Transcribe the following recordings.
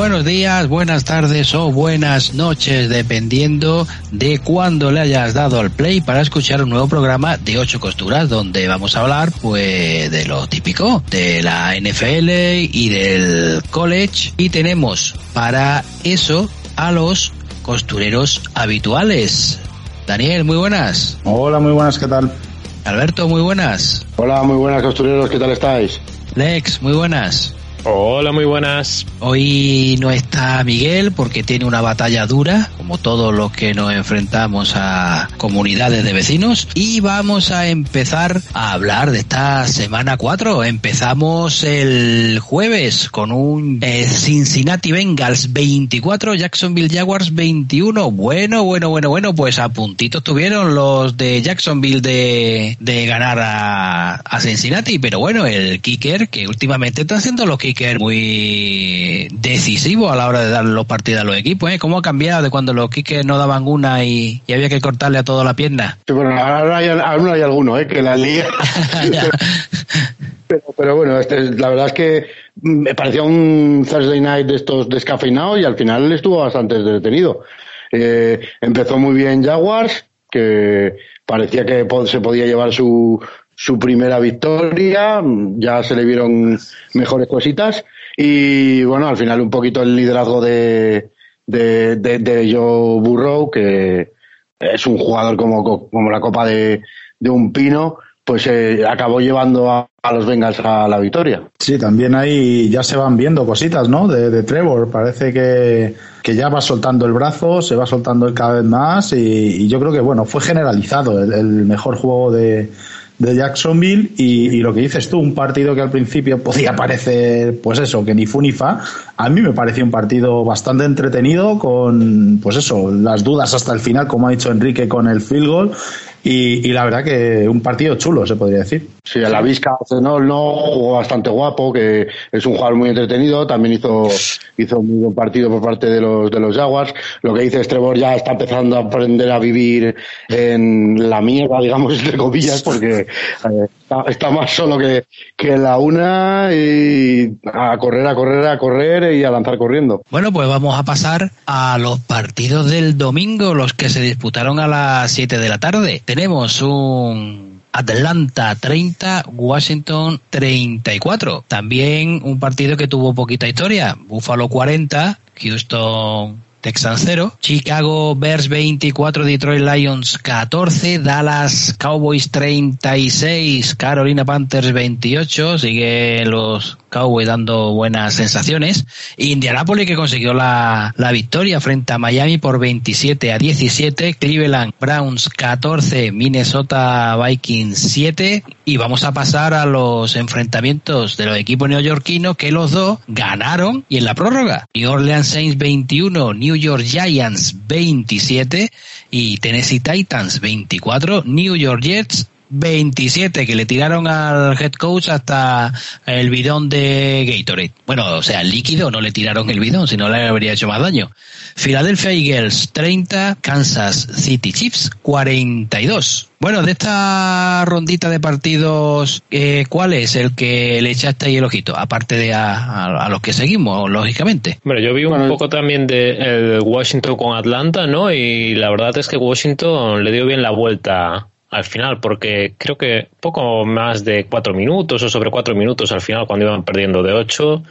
Buenos días, buenas tardes o buenas noches, dependiendo de cuándo le hayas dado al play para escuchar un nuevo programa de ocho costuras, donde vamos a hablar, pues, de lo típico, de la NFL y del college. Y tenemos para eso a los costureros habituales. Daniel, muy buenas. Hola, muy buenas, ¿qué tal? Alberto, muy buenas. Hola, muy buenas costureros, ¿qué tal estáis? Lex, muy buenas. Hola, muy buenas. Hoy no está Miguel porque tiene una batalla dura, como todos los que nos enfrentamos a comunidades de vecinos. Y vamos a empezar a hablar de esta semana 4. Empezamos el jueves con un eh, Cincinnati Bengals 24, Jacksonville Jaguars 21. Bueno, bueno, bueno, bueno, pues a puntitos tuvieron los de Jacksonville de, ganar a, a Cincinnati. Pero bueno, el kicker que últimamente está haciendo los que muy decisivo a la hora de dar los partidos a los equipos. ¿eh? ¿Cómo ha cambiado de cuando los kickers no daban una y, había que cortarle a toda la pierna? Sí, bueno, ahora hay, hay alguno ¿eh? que la lía. pero, bueno, este, la verdad es que me parecía un Thursday night de estos descafeinados y al final estuvo bastante detenido. Eh, empezó muy bien Jaguars, que parecía que se podía llevar su, su primera victoria, ya se le vieron mejores cositas y bueno, al final un poquito el liderazgo de, de, de, Joe Burrow, que es un jugador como, como la copa de, de un pino, pues eh, acabó llevando a, los Bengals a la victoria. Sí, también ahí ya se van viendo cositas, ¿no? De, Trevor. Parece que, que, ya va soltando el brazo, se va soltando cada vez más y, yo creo que, bueno, fue generalizado el mejor juego de, de Jacksonville y, lo que dices tú, un partido que al principio podía parecer, pues eso, que ni fu ni fa, a mí me pareció un partido bastante entretenido con, pues eso, las dudas hasta el final, como ha dicho Enrique con el field goal y, la verdad que un partido chulo, se podría decir. Sí, a la Vizca no, no jugó bastante guapo, que es un jugador muy entretenido, también hizo, hizo un muy buen partido por parte de los, de los Jaguars. Lo que dice Trevor ya está empezando a aprender a vivir en la mierda, digamos, entre comillas, porque eh, está, más solo que, que la una y a correr, a correr, a correr y a lanzar corriendo. Bueno, pues vamos a pasar a los partidos del domingo, los que se disputaron a las 7 de la tarde tenemos un Atlanta 30, Washington 34. También un partido que tuvo poquita historia. Buffalo 40, Houston Texans 0, Chicago Bears 24, Detroit Lions 14, Dallas Cowboys 36, Carolina Panthers 28, sigue los Cowboys dando buenas sensaciones, Indianapolis que consiguió la, la victoria frente a Miami por 27 a 17, Cleveland Browns 14, Minnesota Vikings 7 y vamos a pasar a los enfrentamientos de los equipos neoyorquinos que los dos ganaron y en la prórroga, New Orleans Saints 21, New York Giants 27 y Tennessee Titans 24, New York Jets 27 que le tiraron al head coach hasta el bidón de Gatorade. Bueno, o sea, el líquido no le tiraron el bidón, si no le habría hecho más daño. Philadelphia Eagles 30, Kansas City Chiefs 42. Bueno, de esta rondita de partidos, eh, ¿cuál es el que le echaste ahí el ojito? Aparte de a, los que seguimos, lógicamente. Bueno, yo vi un poco también de Washington con Atlanta, ¿no? Y la verdad es que Washington le dio bien la vuelta al final, porque creo que poco más de cuatro minutos o sobre cuatro minutos al final cuando iban perdiendo de ocho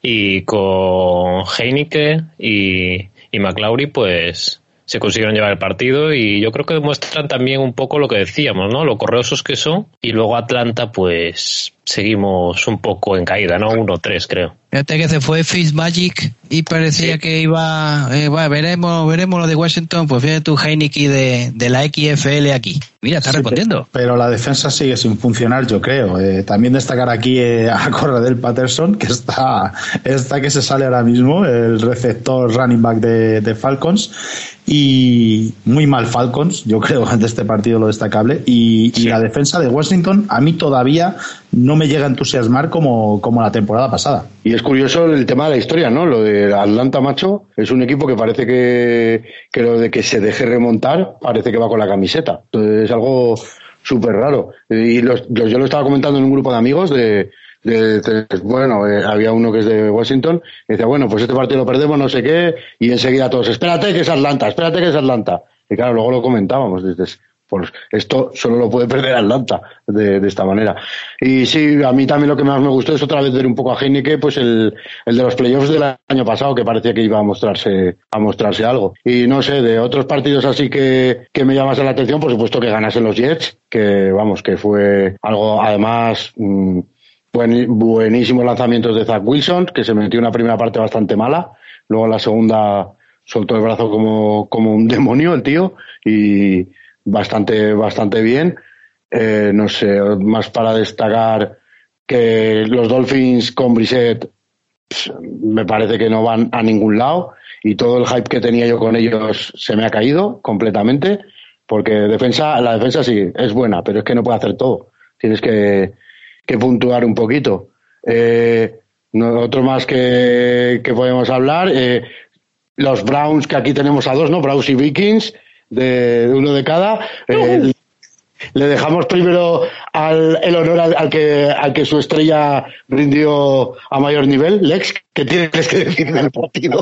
y con Heineke y, y McLaury pues se consiguieron llevar el partido y yo creo que demuestran también un poco lo que decíamos, ¿no? Lo correosos que son y luego Atlanta pues seguimos un poco en caída, ¿no? 1-3 creo. Fíjate que se fue Magic y parecía que iba, eh, bueno, veremos, veremos lo de Washington, pues fíjate tu Heineken de, de la XFL aquí. Mira, está respondiendo. Pero, la defensa sigue sin funcionar, yo creo. Eh, también destacar aquí eh, a Corredel Patterson, que está, está que se sale ahora mismo, el receptor running back de, de Falcons y muy mal Falcons, yo creo, de este partido lo destacable. Y, y, la defensa de Washington a mí todavía no me llega a entusiasmar como, como la temporada pasada. Y es curioso el tema de la historia, ¿no? Lo de Atlanta, macho, es un equipo que parece que, que lo de que se deje remontar parece que va con la camiseta. Entonces es algo súper raro. Y los, yo lo estaba comentando en un grupo de amigos de, bueno, eh, había uno que es de Washington, decía, bueno, pues este partido lo perdemos, no sé qué, y enseguida todos, espérate que es Atlanta, espérate que es Atlanta. Y claro, luego lo comentábamos, dices, pues esto solo lo puede perder Atlanta de, de, esta manera. Y sí, a mí también lo que más me gustó es otra vez ver un poco a Heineke, pues el, el de los playoffs del año pasado, que parecía que iba a mostrarse, a mostrarse algo. Y no sé, de otros partidos así que, que me llamas la atención, por supuesto que ganasen los Jets, que vamos, que fue algo además, mmm, buen, buenísimos lanzamientos de Zach Wilson, que se metió una primera parte bastante mala, luego la segunda soltó el brazo como, como un demonio el tío, y, bastante, bastante bien. Eh, no sé, más para destacar que los Dolphins con Brissett me parece que no van a ningún lado y todo el hype que tenía yo con ellos se me ha caído completamente porque defensa, la defensa sí es buena, pero es que no puede hacer todo. Tienes que, que puntuar un poquito. Eh, otro más que, que podemos hablar, eh, los Browns, que aquí tenemos a dos, ¿no? Browns y Vikings, de, uno de cada. Eh, le dejamos primero al, el honor al, que, al que su estrella rindió a mayor nivel. Lex, ¿qué tienes que decir del partido?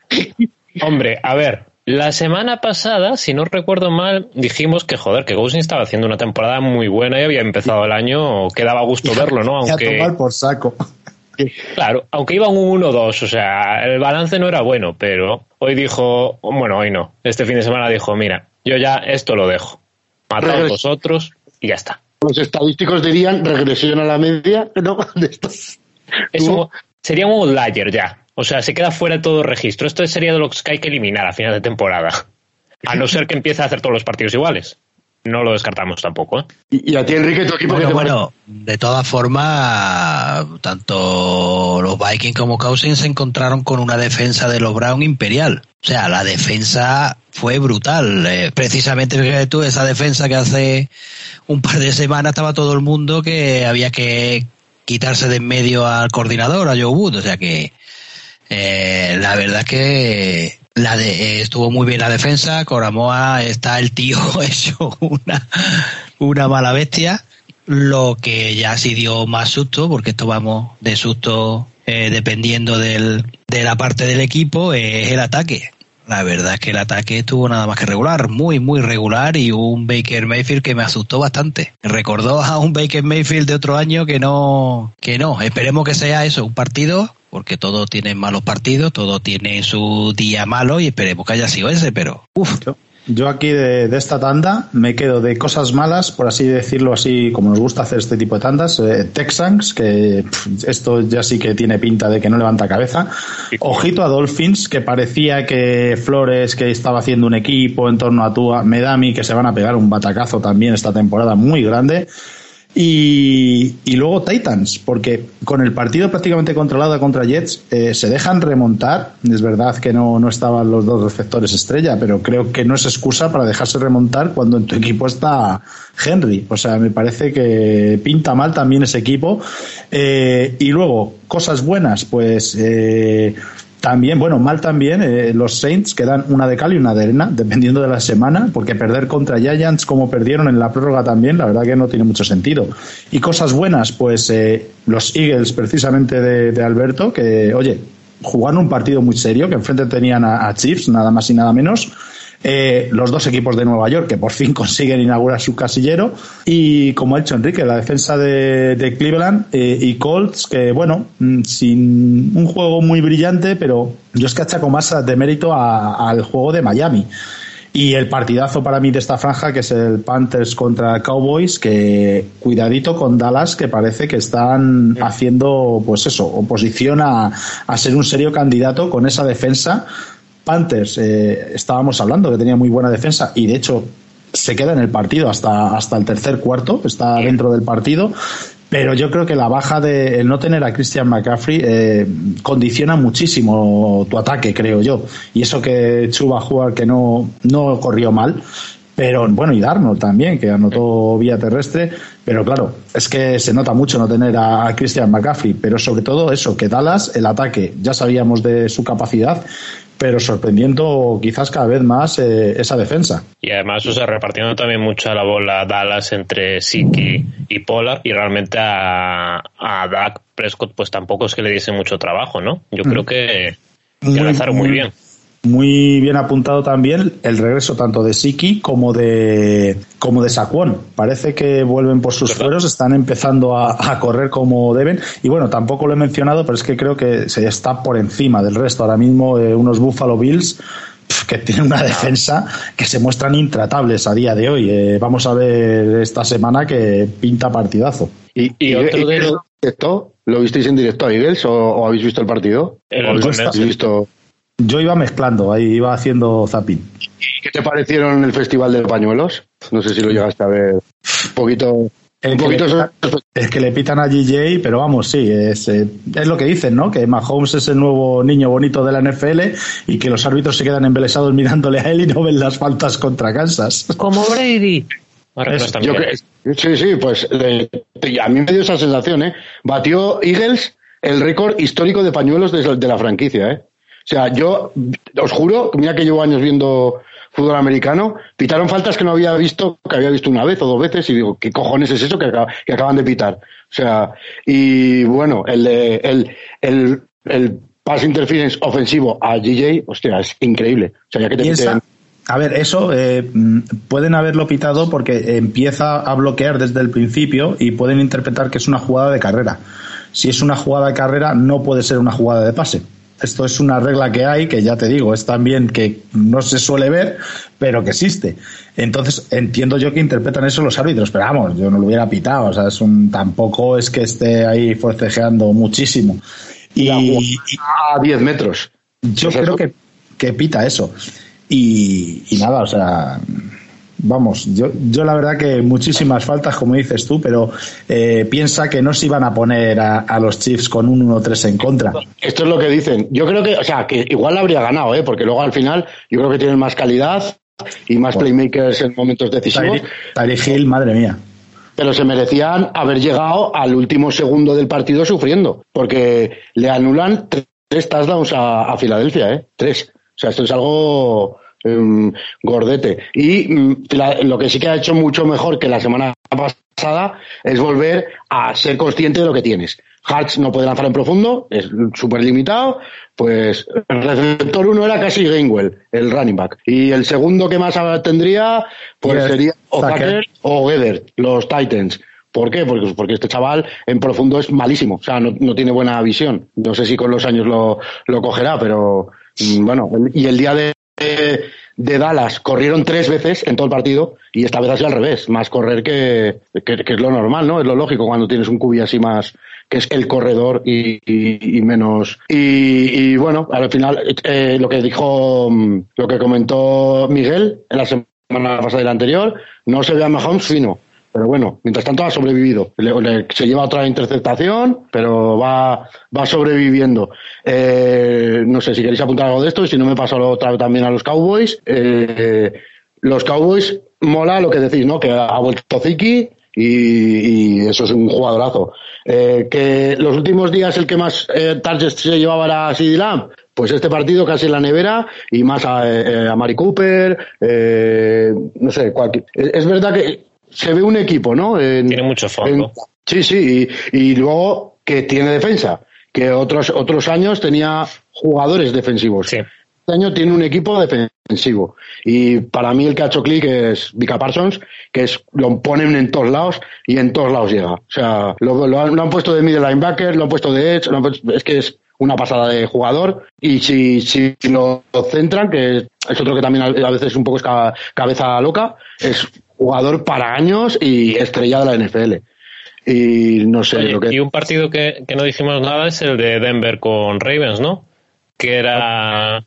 Hombre, a ver, la semana pasada, si no recuerdo mal, dijimos que joder, que Gousin estaba haciendo una temporada muy buena y había empezado el año, que daba gusto verlo, ¿no? Aunque tomar por saco. Claro, aunque iban un 1-2, o sea, el balance no era bueno, pero hoy dijo, bueno, hoy no, este fin de semana dijo, mira, yo ya esto lo dejo, matad vosotros y ya está. Los estadísticos dirían regresión a la media, ¿no? Eso sería un outlier ya, o sea, se queda fuera de todo registro. Esto sería de los que hay que eliminar a final de temporada, a no ser que empiece a hacer todos los partidos iguales no lo descartamos tampoco. ¿eh? Y, a ti, Enrique, tu equipo bueno, bueno de todas formas, tanto los Vikings como Cousins se encontraron con una defensa de los Brown imperial. O sea, la defensa fue brutal. Eh, precisamente, fíjate tú, esa defensa que hace un par de semanas estaba todo el mundo que había que quitarse de en medio al coordinador, a Joe Wood. O sea que eh, la verdad es que la de, eh, estuvo muy bien la defensa, Coramoa está el tío hecho una, una mala bestia, lo que ya sí dio más susto, porque esto vamos de susto eh, dependiendo del, de la parte del equipo, es el ataque. La verdad es que el ataque estuvo nada más que regular, muy, muy regular y un Baker Mayfield que me asustó bastante. Recordó a un Baker Mayfield de otro año que no, que no. Esperemos que sea eso, un partido porque todo tiene malos partidos, todo tiene su día malo y esperemos que haya sido ese, pero uff. Yo aquí de, esta tanda me quedo de cosas malas, por así decirlo así, como nos gusta hacer este tipo de tandas. Eh, Texans, que esto ya sí que tiene pinta de que no levanta cabeza. Ojito a Dolphins, que parecía que Flores, que estaba haciendo un equipo en torno a Tua, Medami, que se van a pegar un batacazo también esta temporada muy grande. Y, y, luego Titans, porque con el partido prácticamente controlado contra Jets eh, se dejan remontar. Es verdad que no, no estaban los dos receptores estrella, pero creo que no es excusa para dejarse remontar cuando en tu equipo está Henry. O sea, me parece que pinta mal también ese equipo. Eh, y luego, cosas buenas, pues. Eh, también, bueno, mal también, eh, los Saints quedan una de cal y una de arena, dependiendo de la semana, porque perder contra Giants como perdieron en la prórroga también, la verdad que no tiene mucho sentido. Y cosas buenas, pues eh, los Eagles precisamente de, Alberto, que, oye, jugaron un partido muy serio, que enfrente tenían a, a Chiefs, nada más y nada menos, eh, los dos equipos de Nueva York que por fin consiguen inaugurar su casillero y como ha hecho Enrique la defensa de, de Cleveland eh, y Colts que bueno mm, sin un juego muy brillante pero yo es que achaco más de mérito a, al juego de Miami. Y el partidazo para mí de esta franja, que es el Panthers contra Cowboys, que cuidadito con Dallas, que parece que están haciendo, pues eso, oposición a, a ser un serio candidato con esa defensa Panthers eh, estábamos hablando que tenía muy buena defensa y de hecho se queda en el partido hasta, hasta el tercer cuarto, está dentro del partido. Pero yo creo que la baja de el no tener a Christian McCaffrey eh, condiciona muchísimo tu ataque, creo yo. Y eso que Chuba jugar que no, no corrió mal, pero bueno, y Darnold también, que anotó vía terrestre, pero claro, es que se nota mucho no tener a Christian McCaffrey, pero sobre todo eso, que Dallas, el ataque, ya sabíamos de su capacidad, pero sorprendiendo quizás cada vez más eh, esa defensa. Y además, o sea, repartiendo también mucha la bola Dallas entre Siki y Pollard, y realmente a, a Dak Prescott, pues tampoco es que le diese mucho trabajo, ¿no? Yo creo que, que lanzaron muy bien. Muy bien apuntado también el regreso tanto de Siki como de como de Saquon. Parece que vuelven por sus fueros, están empezando a, correr como deben. Y bueno, tampoco lo he mencionado, pero es que creo que se está por encima del resto. Ahora mismo eh, unos Buffalo Bills que tienen una defensa que se muestran intratables a día de hoy. Eh, vamos a ver esta semana que pinta partidazo. ¿Y, y, otro de esto lo visteis en directo a Eagles o, habéis visto el partido? habéis visto? Yo iba mezclando, ahí iba haciendo zapping. ¿Qué te parecieron el Festival de Pañuelos? No sé si lo llegaste a ver. Un poquito. El es que le pitan a GJ, pero vamos, sí, es, eh, es lo que dicen, ¿no? Que Mahomes es el nuevo niño bonito de la NFL y que los árbitros se quedan embelesados mirándole a él y no ven las faltas contra Kansas. Como Brady. sí, sí, pues a mí me dio esa sensación, ¿eh? Batió Eagles el récord histórico de pañuelos de, de la franquicia, ¿eh? O sea, yo os juro, mira que llevo años viendo fútbol americano, pitaron faltas que no había visto, que había visto una vez o dos veces, y digo, ¿qué cojones es eso que, acaban de pitar? O sea, y bueno, el, el, el, el pass interference ofensivo a GJ, hostia, es increíble. O sea, ya que te A ver, eso eh, pueden haberlo pitado porque empieza a bloquear desde el principio y pueden interpretar que es una jugada de carrera. Si es una jugada de carrera, no puede ser una jugada de pase esto es una regla que hay, que ya te digo, es también que no se suele ver, pero que existe. Entonces, entiendo yo que interpretan eso los árbitros, pero vamos, yo no lo hubiera pitado, o sea, es un, tampoco es que esté ahí forcejeando muchísimo. Y, a 10 metros. Yo creo que, que pita eso. Y, y nada, o sea, vamos, yo, yo la verdad que muchísimas faltas, como dices tú, pero eh, piensa que no se iban a poner a, los Chiefs con un 1-3 en contra. Esto es lo que dicen. Yo creo que, o sea, que igual habría ganado, ¿eh? porque luego al final yo creo que tienen más calidad y más playmakers en momentos decisivos. Tyreek Hill, madre mía. Pero se merecían haber llegado al último segundo del partido sufriendo, porque le anulan tres touchdowns a, a Filadelfia, ¿eh? Tres. O sea, esto es algo Em, gordete. Y mm, lo que sí que ha hecho mucho mejor que la semana pasada es volver a ser consciente de lo que tienes. Hartz no puede lanzar en profundo, es súper limitado. Pues el receptor uno era casi Gainwell, el running back. Y el segundo que más tendría, pues sería o Tucker o Gether, los Titans. ¿Por qué? Porque, porque este chaval en profundo es malísimo, o sea, no, no tiene buena visión. No sé si con los años lo, lo cogerá, pero mm, bueno, y el día de de Dallas corrieron tres veces en todo el partido y esta vez ha al revés, más correr que, que, es lo normal, ¿no? Es lo lógico cuando tienes un cubi así más que es el corredor y, menos. Y, bueno, al final eh, lo que dijo, lo que comentó Miguel en la semana pasada y la anterior, no se ve a Mahomes fino pero bueno, mientras tanto ha sobrevivido. se lleva otra interceptación, pero va, va sobreviviendo. Eh, no sé si queréis apuntar algo de esto, y si no me paso otra también a los Cowboys. Eh, los Cowboys mola lo que decís, ¿no? Que ha vuelto Ziki y, eso es un jugadorazo. Eh, que los últimos días el que más targets se llevaba era CD. Pues este partido casi en la nevera y más a, a Mari Cooper, no sé, cualquier. Es verdad que se ve un equipo, ¿no? tiene mucho fondo. sí, sí, y, luego que tiene defensa, que otros, otros años tenía jugadores defensivos. Sí. Este año tiene un equipo defensivo. Y para mí el que ha hecho clic es Vika Parsons, que es, lo ponen en todos lados y en todos lados llega. O sea, lo, han, puesto de middle linebacker, lo han puesto de edge, es que es una pasada de jugador. Y si, si lo centran, que es otro que también a veces un poco es cabeza loca, es jugador para años y estrella de la NFL. Y no sé lo que... Y un partido que, no dijimos nada es el de Denver con Ravens, ¿no? Que era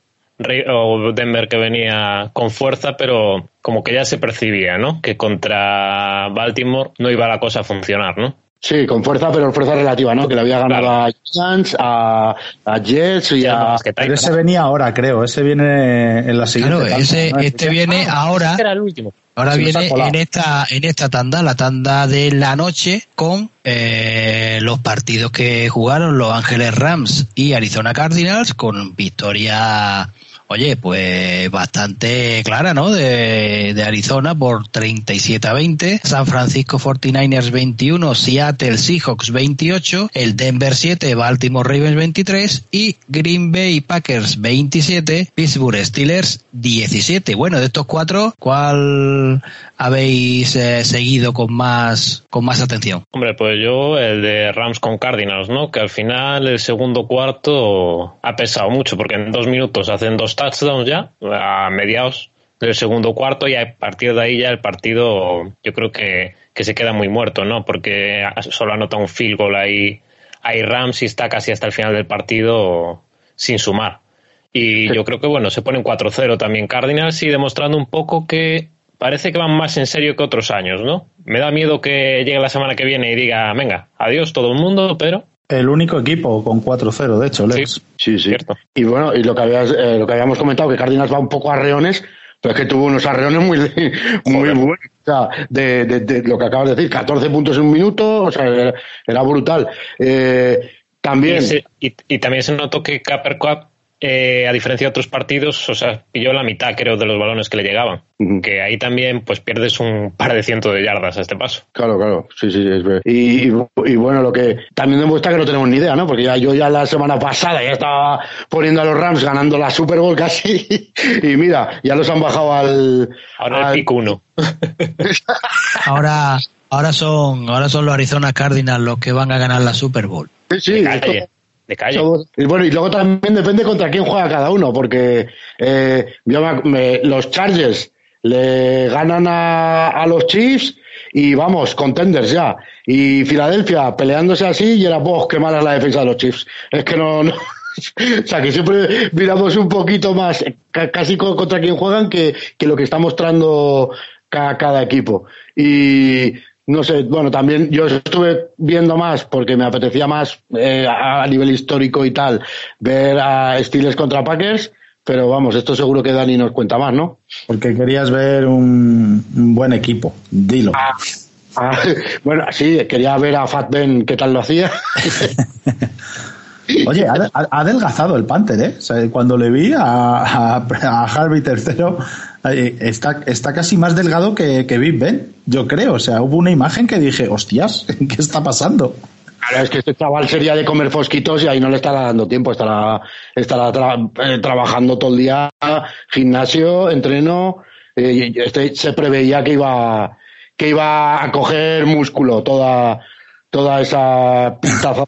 o Denver que venía con fuerza, pero como que ya se percibía, ¿no? Que contra Baltimore no iba la cosa a funcionar, ¿no? Sí, con fuerza, pero fuerza relativa, ¿no? Que le había ganado a Giants, a, a, Jets y a... Pero ese venía ahora, creo. Ese viene en la siguiente. Claro, ese, este viene ahora... Era el último. Ahora viene en esta, en esta tanda, la tanda de la noche, con eh, los partidos que jugaron Los Ángeles Rams y Arizona Cardinals, con victoria Oye, pues bastante clara, ¿no? De, Arizona por 37 a 20, San Francisco 49ers 21, Seattle Seahawks 28, el Denver 7, Baltimore Ravens 23 y Green Bay Packers 27, Pittsburgh Steelers 17. Bueno, de estos cuatro, ¿cuál habéis eh, seguido con más con más atención? Hombre, pues yo el de Rams con Cardinals, ¿no? Que al final el segundo cuarto ha pesado mucho porque en dos minutos hacen dos touchdowns ya a mediados del segundo cuarto y a partir de ahí ya el partido yo creo que, que se queda muy muerto, ¿no? Porque solo anota un field goal ahí, ahí Rams y está casi hasta el final del partido sin sumar. Y yo creo que, bueno, se ponen 4-0 también Cardinals y demostrando un poco que parece que van más en serio que otros años, ¿no? Me da miedo que llegue la semana que viene y diga, venga, adiós todo el mundo, pero... El único equipo con 4-0, de hecho, Lex. Sí, sí, sí. Y bueno, y lo que, habías, eh, lo que habíamos comentado, que Cardinals va un poco a reones, pero es que tuvo unos arreones muy, muy buenos. O sea, de, de, de, lo que acabas de decir, 14 puntos en un minuto, o sea, era, era brutal. Eh, también. Y, se, y, y, también se notó que Capper Cup eh, a diferencia de otros partidos, o sea, pilló la mitad, creo, de los balones que le llegaban. Uh -huh. Que ahí también, pues pierdes un par de cientos de yardas a este paso. Claro, claro, sí, sí, es verdad. Y, y, y, bueno, lo que también demuestra que no tenemos ni idea, ¿no? Porque ya yo ya la semana pasada ya estaba poniendo a los Rams ganando la Super Bowl casi. y mira, ya los han bajado al. Ahora al pico uno. ahora, ahora son, ahora son los Arizona Cardinals los que van a ganar la Super Bowl. Sí, sí, esto, de calle. Y bueno, y luego también depende contra quién juega cada uno, porque eh, los Chargers le ganan a, a, los Chiefs y vamos, contenders ya. Y Filadelfia peleándose así y era, vos, qué mala la defensa de los Chiefs. Es que no, no. o sea, que siempre miramos un poquito más casi contra quién juegan que, que lo que está mostrando cada equipo. Y no sé, bueno, también yo estuve viendo más porque me apetecía más eh, a nivel histórico y tal ver a Steelers contra Packers, pero vamos, esto seguro que Dani nos cuenta más, ¿no? Porque querías ver un, un buen equipo, dilo. Ah, ah, bueno, sí, quería ver a Fat Ben qué tal lo hacía. Oye, ha, adelgazado el Panther, ¿eh? O sea, cuando le vi a, Harvey III, está, está casi más delgado que, que Big Ben, yo creo. O sea, hubo una imagen que dije, hostias, ¿qué está pasando? Claro, es que este chaval sería de comer fosquitos y ahí no le estará dando tiempo, estará, estará eh, trabajando todo el día, gimnasio, entreno, eh, este se preveía que iba, que iba a coger músculo toda, toda esa pintaza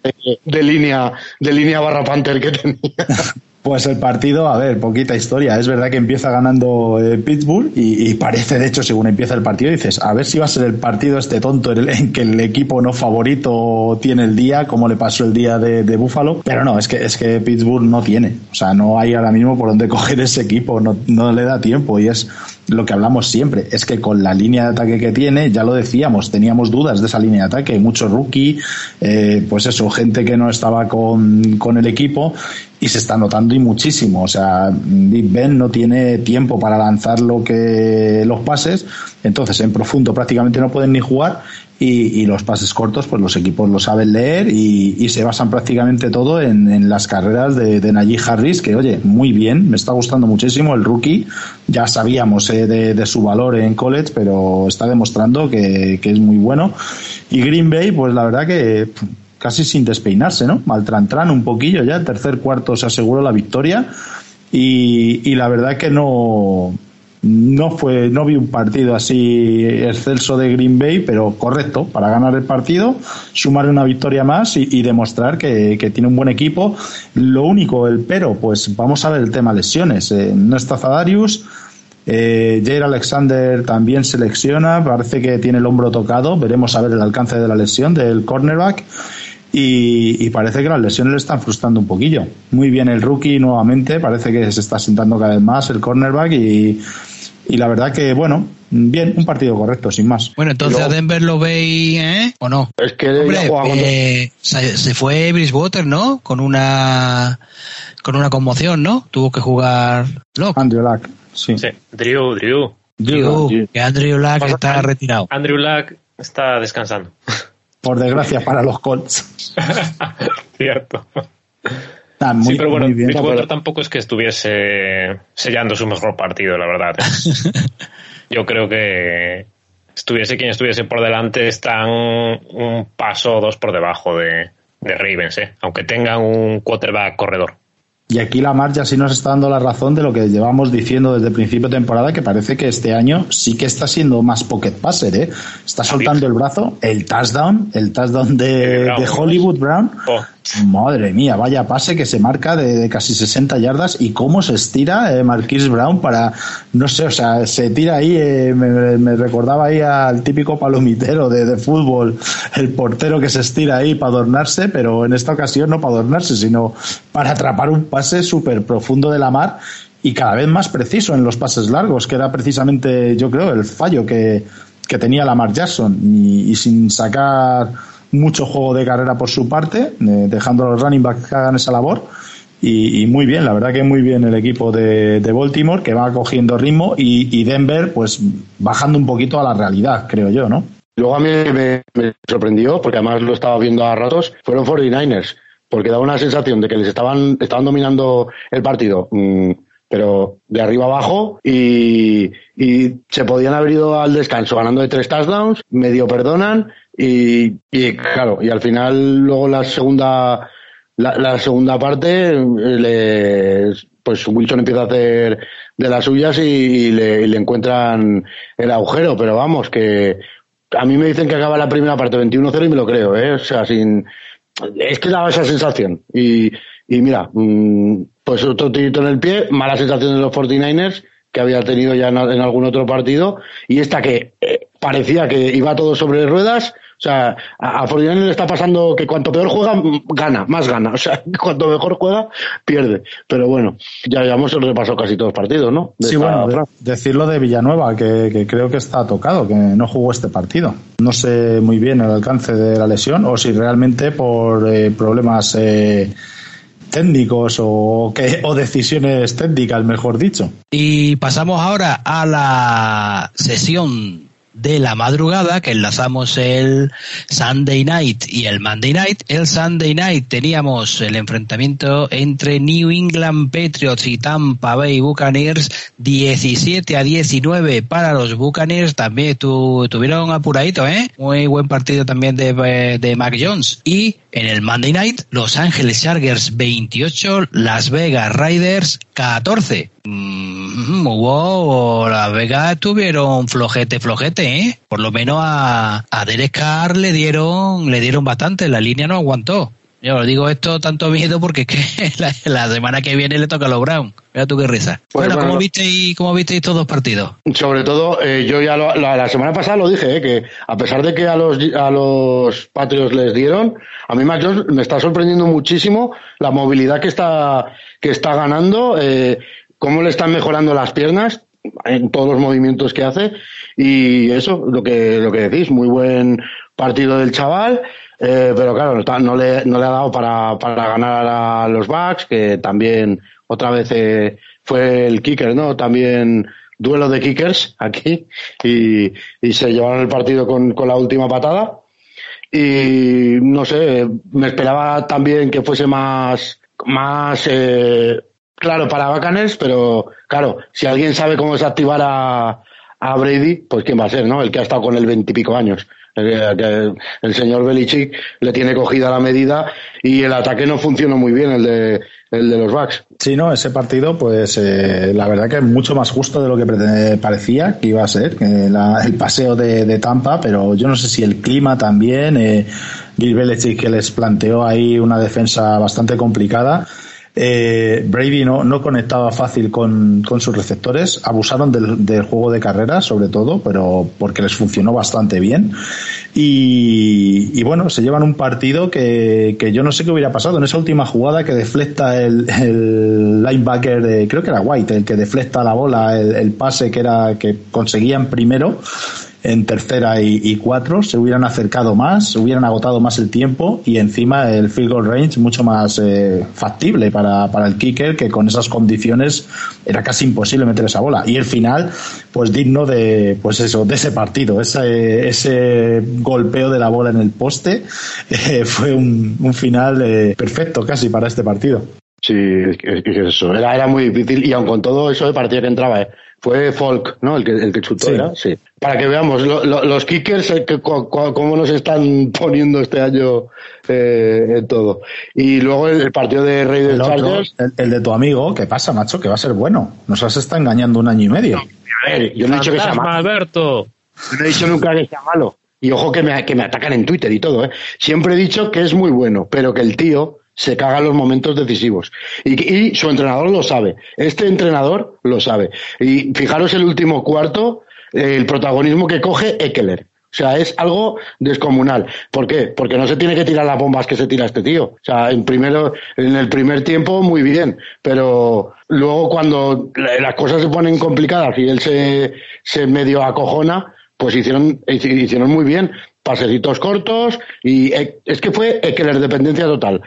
de, línea, de línea barra Panther que tenía. Pues el partido, a ver, poquita historia. Es verdad que empieza ganando eh, Pittsburgh y, parece, de hecho, según empieza el partido, dices, a ver si va a ser el partido este tonto en, el, que el equipo no favorito tiene el día, como le pasó el día de, de Buffalo. Pero no, es que, es que Pittsburgh no tiene. O sea, no hay ahora mismo por dónde coger ese equipo, no, no le da tiempo y es lo que hablamos siempre, es que con la línea de ataque que tiene, ya lo decíamos, teníamos dudas de esa línea de ataque, mucho rookie, eh, pues eso, gente que no estaba con, con el equipo y se está notando y muchísimo. O sea, Big Ben no tiene tiempo para lanzar lo que los pases, entonces en profundo prácticamente no pueden ni jugar y, y, los pases cortos, pues los equipos lo saben leer y, y se basan prácticamente todo en, en las carreras de, de Najee Harris, que oye, muy bien, me está gustando muchísimo el rookie. Ya sabíamos eh, de, de, su valor en college, pero está demostrando que, que, es muy bueno. Y Green Bay, pues la verdad que casi sin despeinarse, ¿no? Maltrantran un poquillo ya, tercer cuarto se aseguró la victoria. Y, y la verdad que no, no fue no vi un partido así excelso de Green Bay pero correcto para ganar el partido sumar una victoria más y, demostrar que, que, tiene un buen equipo lo único el pero pues vamos a ver el tema lesiones eh, no está Zadarius eh, Jair Alexander también se lesiona parece que tiene el hombro tocado veremos a ver el alcance de la lesión del cornerback y, y, parece que las lesiones le están frustrando un poquillo. Muy bien el rookie nuevamente, parece que se está sentando cada vez más el cornerback y, y la verdad que, bueno, bien, un partido correcto, sin más. Bueno, entonces a Denver lo veis, ¿eh? ¿O no? Es que Hombre, eh, se, se, fue Bridgewater, ¿no? Con una con una conmoción, ¿no? Tuvo que jugar Locke. Andrew Luck, sí. sí. Drew, Drew. Drew, Drew. que Andrew Luck está retirado. Andrew Luck está descansando. Por desgracia para los Colts. Cierto. Sí, pero bueno, Bridgewater tampoco es que estuviese sellando su mejor partido, la verdad. Yo creo que estuviese quien estuviese por delante están un paso o dos por debajo de, de Ravens, ¿eh? aunque tengan un quarterback corredor. Y aquí la marcha sí nos está dando la razón de lo que llevamos diciendo desde el principio de temporada, que parece que este año sí que está siendo más pocket passer, ¿eh? Está soltando el brazo, el touchdown, el touchdown de, Hollywood Brown. Oh. Madre mía, vaya pase que se marca de, casi 60 yardas. Y cómo se estira eh, Marquis Brown para, no sé, o sea, se tira ahí, eh, me, recordaba ahí al típico palomitero de, de, fútbol, el portero que se estira ahí para adornarse, pero en esta ocasión no para adornarse, sino para atrapar un pase súper profundo de la mar y cada vez más preciso en los pases largos, que era precisamente, yo creo, el fallo que, que tenía Lamar Jackson. Y sin sacar mucho juego de carrera por su parte, eh, dejando a los running backs que hagan esa labor. Y, muy bien, la verdad que muy bien el equipo de, Baltimore, que va cogiendo ritmo, y, Denver, pues bajando un poquito a la realidad, creo yo, ¿no? Luego a mí me, sorprendió, porque además lo estaba viendo a ratos, fueron 49ers, porque daba una sensación de que les estaban, estaban dominando el partido. Mm, pero de arriba abajo y, y, se podían haber ido al descanso ganando de tres touchdowns, medio perdonan y, y claro, y al final luego la segunda la, segunda parte pues Wilson empieza a hacer de las suyas y, le, le, encuentran el agujero, pero vamos, que a mí me dicen que acaba la primera parte 21-0 y me lo creo, ¿eh? O sea, sin... Es que daba esa sensación. Y, y mira, mm, pues otro tirito en el pie, mala sensación de los 49ers que había tenido ya en, algún otro partido y esta que eh, parecía que iba todo sobre ruedas o sea, a, a le está pasando que cuanto peor juega, gana, más gana. O sea, cuanto mejor juega, pierde. Pero bueno, ya hemos repasado casi todos los partidos, ¿no? sí, bueno, decirlo de Villanueva, que, creo que está tocado, que no jugó este partido. No sé muy bien el alcance de la lesión o si realmente por eh, problemas eh, técnicos o, que, o decisiones técnicas, mejor dicho. Y pasamos ahora a la sesión de la madrugada que enlazamos el Sunday Night y el Monday Night. El Sunday Night teníamos el enfrentamiento entre New England Patriots y Tampa Bay Buccaneers 17 a 19 para los Buccaneers. También tu, tuvieron apuradito, ¿eh? Muy buen partido también de, de Mac Jones. Y en el Monday Night, Los Ángeles Chargers 28, Las Vegas Riders 14. Mm, hubo, Las Vegas tuvieron flojete, flojete, ¿eh? Por lo menos a, a Derek Carr le dieron, le dieron bastante, la línea no aguantó. Yo digo esto tanto miedo porque es que la, semana que viene le toca a los Brown. Mira tú qué risa. Pues bueno, ¿cómo, visteis, ¿cómo visteis estos dos partidos? Sobre todo, eh, yo ya la, semana pasada lo dije, eh, que a pesar de que a los, a los Patriots les dieron, a mí Mac me está sorprendiendo muchísimo la movilidad que está, que está ganando, eh, cómo le están mejorando las piernas en todos los movimientos que hace y eso, lo que, lo que decís, muy buen partido del chaval. Eh, pero claro, no le, no le ha dado para, para ganar a los Bucks, que también otra vez eh, fue el kicker, ¿no? También duelo de kickers aquí y, y se llevaron el partido con, con la última patada. Y no sé, me esperaba también que fuese más, más eh, claro para Bacanes, pero claro, si alguien sabe cómo desactivar a, a Brady, pues quién va a ser, ¿no? El que ha estado con él veintipico años. El, el, señor Belichick le tiene cogida la medida y el ataque no funciona muy bien, el de, el de los Bucks. Sí, no, ese partido, pues eh, la verdad que es mucho más justo de lo que parecía que iba a ser, que el paseo de, Tampa, pero yo no sé si el clima también, eh, Bill Belichick que les planteó ahí una defensa bastante complicada eh, Brady no, no conectaba fácil con, sus receptores, abusaron del, juego de carrera sobre todo, pero porque les funcionó bastante bien. Y, bueno, se llevan un partido que, yo no sé qué hubiera pasado en esa última jugada que deflecta el, el linebacker, de, creo que era White, el que deflecta la bola, el, el pase que era que conseguían primero en tercera y, cuatro, se hubieran acercado más, se hubieran agotado más el tiempo y encima el field goal range mucho más eh, factible para, para, el kicker que con esas condiciones era casi imposible meter esa bola. Y el final, pues digno de, pues eso, de ese partido, ese, ese golpeo de la bola en el poste, eh, fue un, un final eh, perfecto casi para este partido. Sí, es que, es que eso, era, era muy difícil y aun con todo eso de partida que entraba, ¿eh? fue Folk, ¿no? El que, el que chutó, Sí. ¿era? Sí. Para que veamos lo- lo- los kickers, eh, que, cu- cu- cómo nos están poniendo este año eh, en todo. Y luego el, el partido de Raiders El, otro, Chargers. el, el de tu amigo, ¿qué pasa, macho? Que va a ser bueno. Nos has estado engañando un año y medio. A ver, yo no he dicho que sea malo. Alberto. No he dicho nunca que sea malo. Y ojo que me, que me atacan en Twitter y todo, ¿eh? Siempre he dicho que es muy bueno, pero que el tío se caga en los momentos decisivos. Y, que- y su entrenador lo sabe. Este entrenador lo sabe. Y fijaros el último cuarto, el protagonismo que coge Eckler. O sea, es algo descomunal. ¿Por qué? Porque no se tiene que tirar las bombas que se tira este tío. O sea, en primero, en el primer tiempo muy bien, pero luego cuando la- las cosas se ponen complicadas y él se, se medio acojona, pues hicieron, hicieron muy bien. Pasecitos cortos y es que fue Eckler dependencia total.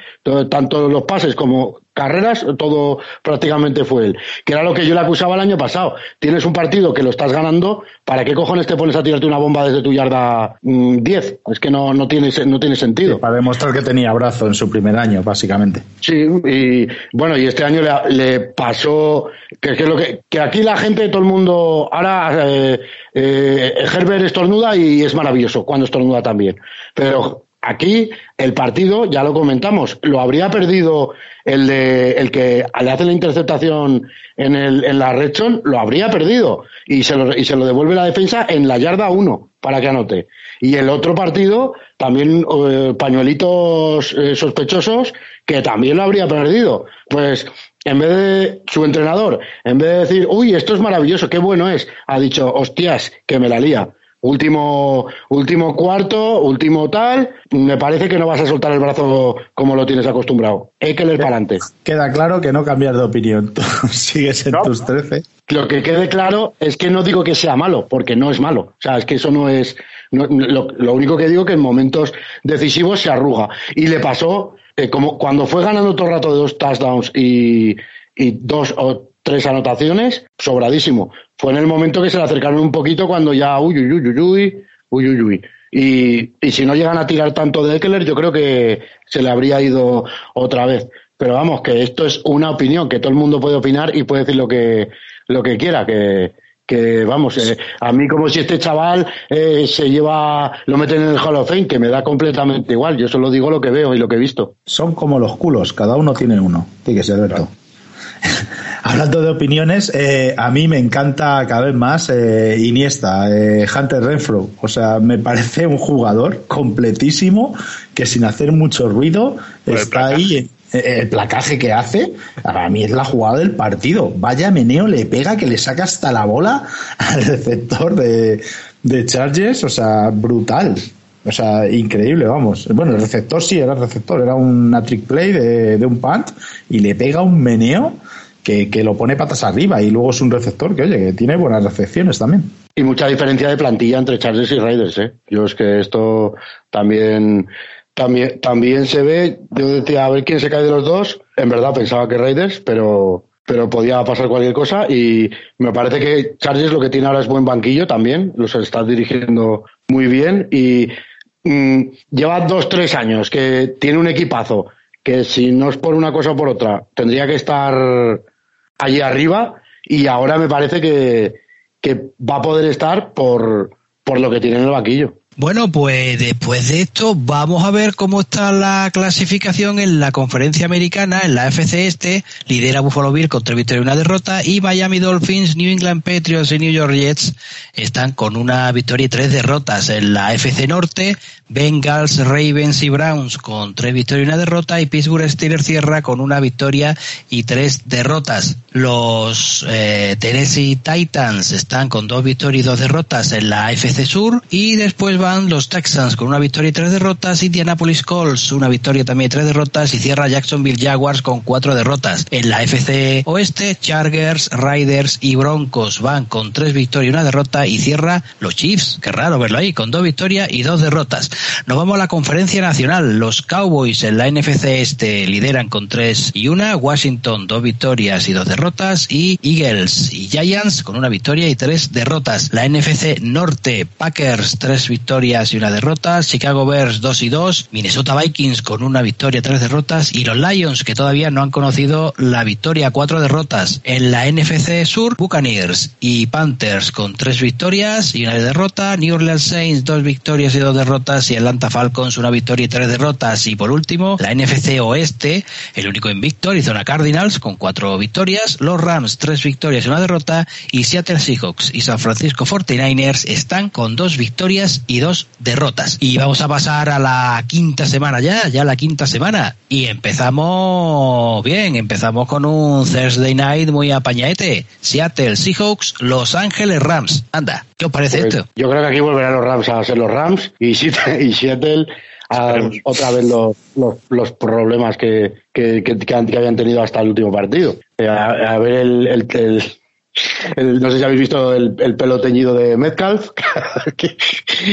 Tanto los pases como carreras, todo prácticamente fue él. Que era lo que yo le acusaba el año pasado. Tienes un partido que lo estás ganando, ¿para qué cojones te pones a tirarte una bomba desde tu yarda mm, 10? Es que no, no, tiene, no tiene sentido. Para demostrar que tenía brazo en su primer año, básicamente. Sí, y bueno, y este año le, le pasó que, que lo que, que aquí la gente, todo el mundo, ahora eh, eh, Herbert estornuda y es maravilloso cuando estornuda también. Pero aquí el partido, ya lo comentamos, lo habría perdido el de el que le hace la interceptación en, el, en la red lo habría perdido y se lo, y se lo devuelve la defensa en la yarda 1 para que anote. Y el otro partido, también eh, pañuelitos eh, sospechosos, que también lo habría perdido. Pues en vez de su entrenador, en vez de decir, uy, esto es maravilloso, qué bueno es, ha dicho, hostias, que me la lía. Último, último cuarto, último tal, me parece que no vas a soltar el brazo como lo tienes acostumbrado. Eckler para adelante. Queda claro que no cambias de opinión. Tú sigues en No. tus 13. Lo que quede claro es que no digo que sea malo, porque no es malo. O sea, es que eso no es. no- lo, lo único que digo que en momentos decisivos se arruga. Y le pasó, eh, como cuando fue ganando todo el rato de dos touchdowns y, y dos o tres anotaciones, sobradísimo. Fue en el momento que se le acercaron un poquito cuando ya, uy, uy, uy, uy, uy, uy, uy. Y, y si no llegan a tirar tanto de Eckler, yo creo que se le habría ido otra vez. Pero vamos, que esto es una opinión, que todo el mundo puede opinar y puede decir lo que, lo que quiera, que, que vamos, eh, a mí como si este chaval eh, se lleva, lo meten en el Hall of Fame, que me da completamente igual, yo solo digo lo que veo y lo que he visto. Son como los culos, cada uno tiene uno, tiene que Alberto. Hablando de opiniones, eh, a mí me encanta cada vez más eh, Iniesta, eh, Hunter Renfro. O sea, me parece un jugador completísimo que sin hacer mucho ruido Por está ahí. El placaje que hace, para mí es la jugada del partido. Vaya meneo le pega que le saca hasta la bola al receptor de, de Chargers. O sea, brutal. O sea, increíble, vamos. Bueno, el receptor sí era el receptor, era una trick play de, de un punt y le pega un meneo que, que lo pone patas arriba y luego es un receptor que, oye, que tiene buenas recepciones también. Y mucha diferencia de plantilla entre Chargers y Raiders, ¿eh? Yo es que esto también, también, también se ve, yo decía, a ver quién se cae de los dos, en verdad pensaba que Raiders, pero, pero podía pasar cualquier cosa y me parece que Chargers lo que tiene ahora es buen banquillo también, los está dirigiendo muy bien y mm, lleva dos, tres años que tiene un equipazo que si no es por una cosa o por otra, tendría que estar allí arriba y ahora me parece que, que va a poder estar por, por lo que tiene en el vaquillo. Bueno, pues después de esto vamos a ver cómo está la clasificación en la conferencia americana, en la FC Este, lidera Buffalo Bill con tres victorias y una derrota y Miami Dolphins, New England Patriots y New York Jets están con una victoria y tres derrotas. En la FC Norte, Bengals, Ravens y Browns con tres victorias y una derrota y Pittsburgh Steelers cierra con una victoria y tres derrotas. Los eh, Tennessee Titans están con dos victorias y dos derrotas en la AFC Sur y después van los Texans con una victoria y tres derrotas, Indianapolis Colts una victoria también y tres derrotas y cierra Jacksonville Jaguars con cuatro derrotas. En la AFC Oeste, Chargers, Riders y Broncos van con tres victorias y una derrota y cierra los Chiefs, qué raro verlo ahí, con dos victorias y dos derrotas. Nos vamos a la conferencia nacional. Los Cowboys en la NFC este lideran con tres y una. Washington dos victorias y dos derrotas. Y Eagles y Giants con una victoria y tres derrotas. La NFC norte, Packers tres victorias y una derrota. Chicago Bears dos y dos. Minnesota Vikings con una victoria, y tres derrotas. Y los Lions que todavía no han conocido la victoria, cuatro derrotas. En la NFC sur, Buccaneers y Panthers con tres victorias y una derrota. New Orleans Saints dos victorias y dos derrotas. Y Atlanta Falcons una victoria y tres derrotas. Y por último, la NFC oeste, el único invicto, Arizona Cardinals con cuatro victorias. Los Rams tres victorias y una derrota. Y Seattle Seahawks y San Francisco 49ers están con dos victorias y dos derrotas. Y vamos a pasar a la quinta semana ya, ya la quinta semana. Y empezamos bien, empezamos con un Thursday night muy apañaete. Seattle Seahawks, Los Ángeles Rams. Anda, ¿qué os parece Pues esto? Yo creo que aquí volverán los Rams a ser los Rams y Seattle, y Seattle a otra vez los, los, los problemas que, que, que, que han- que habían tenido hasta el último partido. Eh, A, a ver el, el, el- el- no sé si habéis visto el, el pelo teñido de Metcalf, que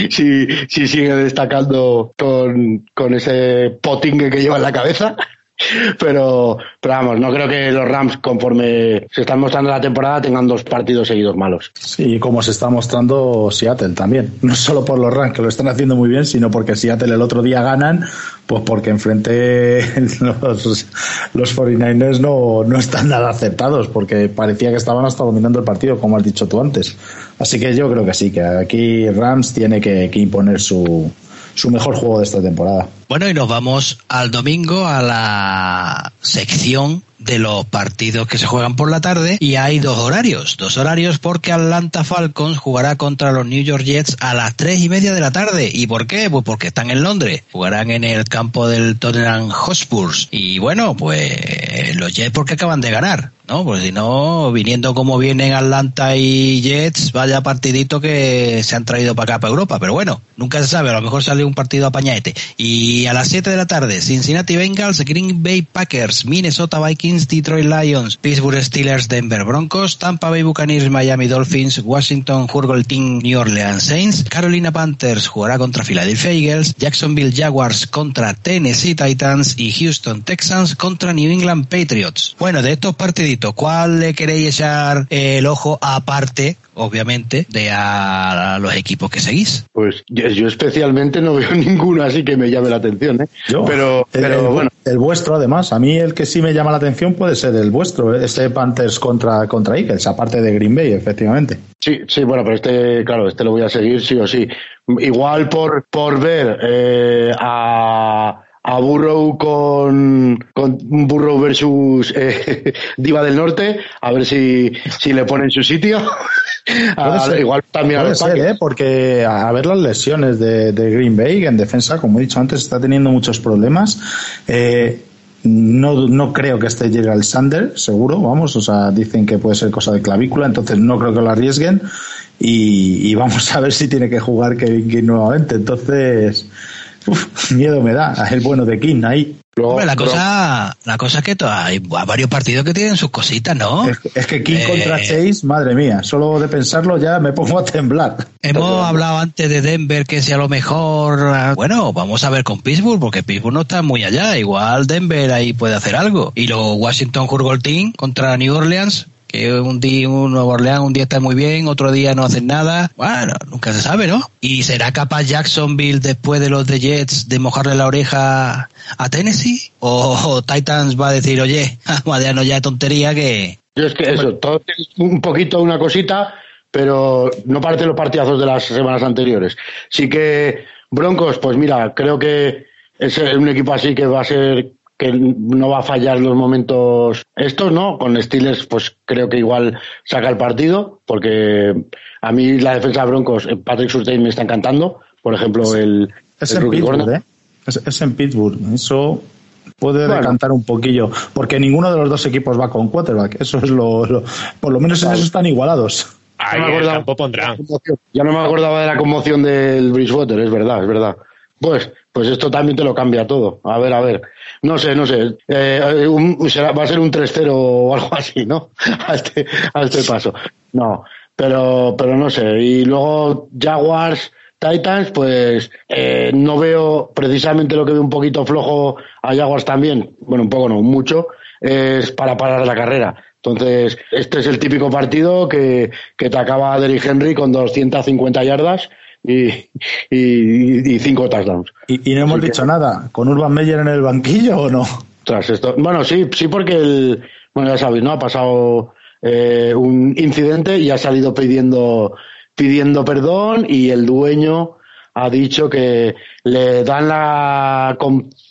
si, si sigue destacando con, con ese potingue que lleva en la cabeza. Pero, pero vamos, no creo que los Rams, conforme se están mostrando la temporada, tengan dos partidos seguidos malos. Sí, como se está mostrando Seattle también. No solo por los Rams, que lo están haciendo muy bien, sino porque Seattle el otro día ganan, pues porque enfrente los, los 49ers no, no están nada aceptados, porque parecía que estaban hasta dominando el partido, como has dicho tú antes. Así que yo creo que sí, que aquí Rams tiene que, que imponer su, su mejor juego de esta temporada. Bueno, y nos vamos al domingo a la sección de los partidos que se juegan por la tarde y hay dos horarios, dos horarios porque Atlanta Falcons jugará contra los New York Jets a las tres y media de la tarde. ¿Y por qué? Pues porque están en Londres, jugarán en el campo del Tottenham Hotspur y bueno, pues los Jets porque acaban de ganar, ¿no? Pues si no, viniendo como vienen Atlanta y Jets, vaya partidito que se han traído para acá, para Europa, pero bueno, nunca se sabe, a lo mejor sale un partido apañaete. Y a las 7 de la tarde, Cincinnati Bengals, Green Bay Packers, Minnesota Vikings, Detroit Lions, Pittsburgh Steelers, Denver Broncos, Tampa Bay Buccaneers, Miami Dolphins, Washington Football Team, New Orleans Saints, Carolina Panthers jugará contra Philadelphia Eagles, Jacksonville Jaguars contra Tennessee Titans y Houston Texans contra New England Patriots. Bueno, de estos ¿cuál le queréis echar el ojo aparte, obviamente, de a los equipos que seguís? Pues yo, yo especialmente no veo ninguno así que me llame la atención, ¿eh? Yo, pero, el, pero el- bueno, el vuestro además, a mí el que sí me llama la atención puede ser el vuestro, este Panthers contra, contra Eagles, aparte de Green Bay, efectivamente. sí, sí, bueno, pero este, claro, este lo voy a seguir sí o sí. Igual por, por ver eh, a, a Burrow con, con Burrow versus eh, Diva del Norte, a ver si, si le ponen su sitio. A- igual también a Puede los ser. ¿eh? porque a a ver las lesiones de, de Green Bay en defensa, como he dicho antes, está teniendo muchos problemas. Eh, no, no creo que llegue al Sander, seguro, vamos, o sea, dicen que puede ser cosa de clavícula, entonces no creo que lo arriesguen y, y vamos a ver si tiene que jugar Kevin King nuevamente. Entonces, uf, miedo me da, el bueno de King ahí. Luego, Hombre, la pero- cosa, la cosa es que hay varios partidos que tienen sus cositas, ¿no? Es, es que King Eh, contra Chase, madre mía, solo de pensarlo ya me pongo a temblar. Hemos hablado antes de Denver que si a lo mejor, bueno, vamos a ver con Pittsburgh porque Pittsburgh no está muy allá, igual Denver ahí puede hacer algo. Y los Washington Football Team contra New Orleans, que un día un Nuevo Orleans un día está muy bien, otro día no hacen nada. Bueno, nunca se sabe, ¿no? ¿Y será capaz Jacksonville después de los de Jets de mojarle la oreja a Tennessee? ¿O, Titans va a decir, oye, no ya de tontería que... Yo es que eso, todo es un poquito una cosita, pero no parece los partidazos de las semanas anteriores. Sí que Broncos, pues mira, creo que es un equipo así que va a ser que no va a fallar los momentos estos, ¿no? Con Steelers, pues creo que igual saca el partido, porque a mí la defensa de Broncos, eh, Patrick Surtain me está encantando. Por ejemplo, el, Es el en rookie Pittsburgh. ¿eh? Es, es en Pittsburgh. Eso puede Bueno. decantar un poquillo. Porque ninguno de los dos equipos va con quarterback. Eso es lo. lo- por lo menos en eso están igualados. Ahí No el campo pondrán. Ya no me acordaba de la conmoción del Bridgewater, es verdad, es verdad. Pues, pues esto también te lo cambia todo. A ver, a ver. No sé, no sé. Eh, va a ser un 3-0 o algo así, ¿no? A este, a este paso. No, pero, pero no sé. Y luego Jaguars, Titans, pues eh, no veo precisamente lo que veo un poquito flojo a Jaguars también, bueno, un poco no, mucho, es para parar la carrera. Entonces, este es el típico partido que, que te acaba Derrick Henry con 250 yardas y, y, y cinco touchdowns. Y, y no hemos Así dicho que- nada. ¿Con Urban Meyer en el banquillo o no? Tras esto. Bueno, sí, sí, porque el, bueno, ya sabéis, ¿no? Ha pasado eh, un incidente y ha salido pidiendo, pidiendo perdón y el dueño ha dicho que le dan la,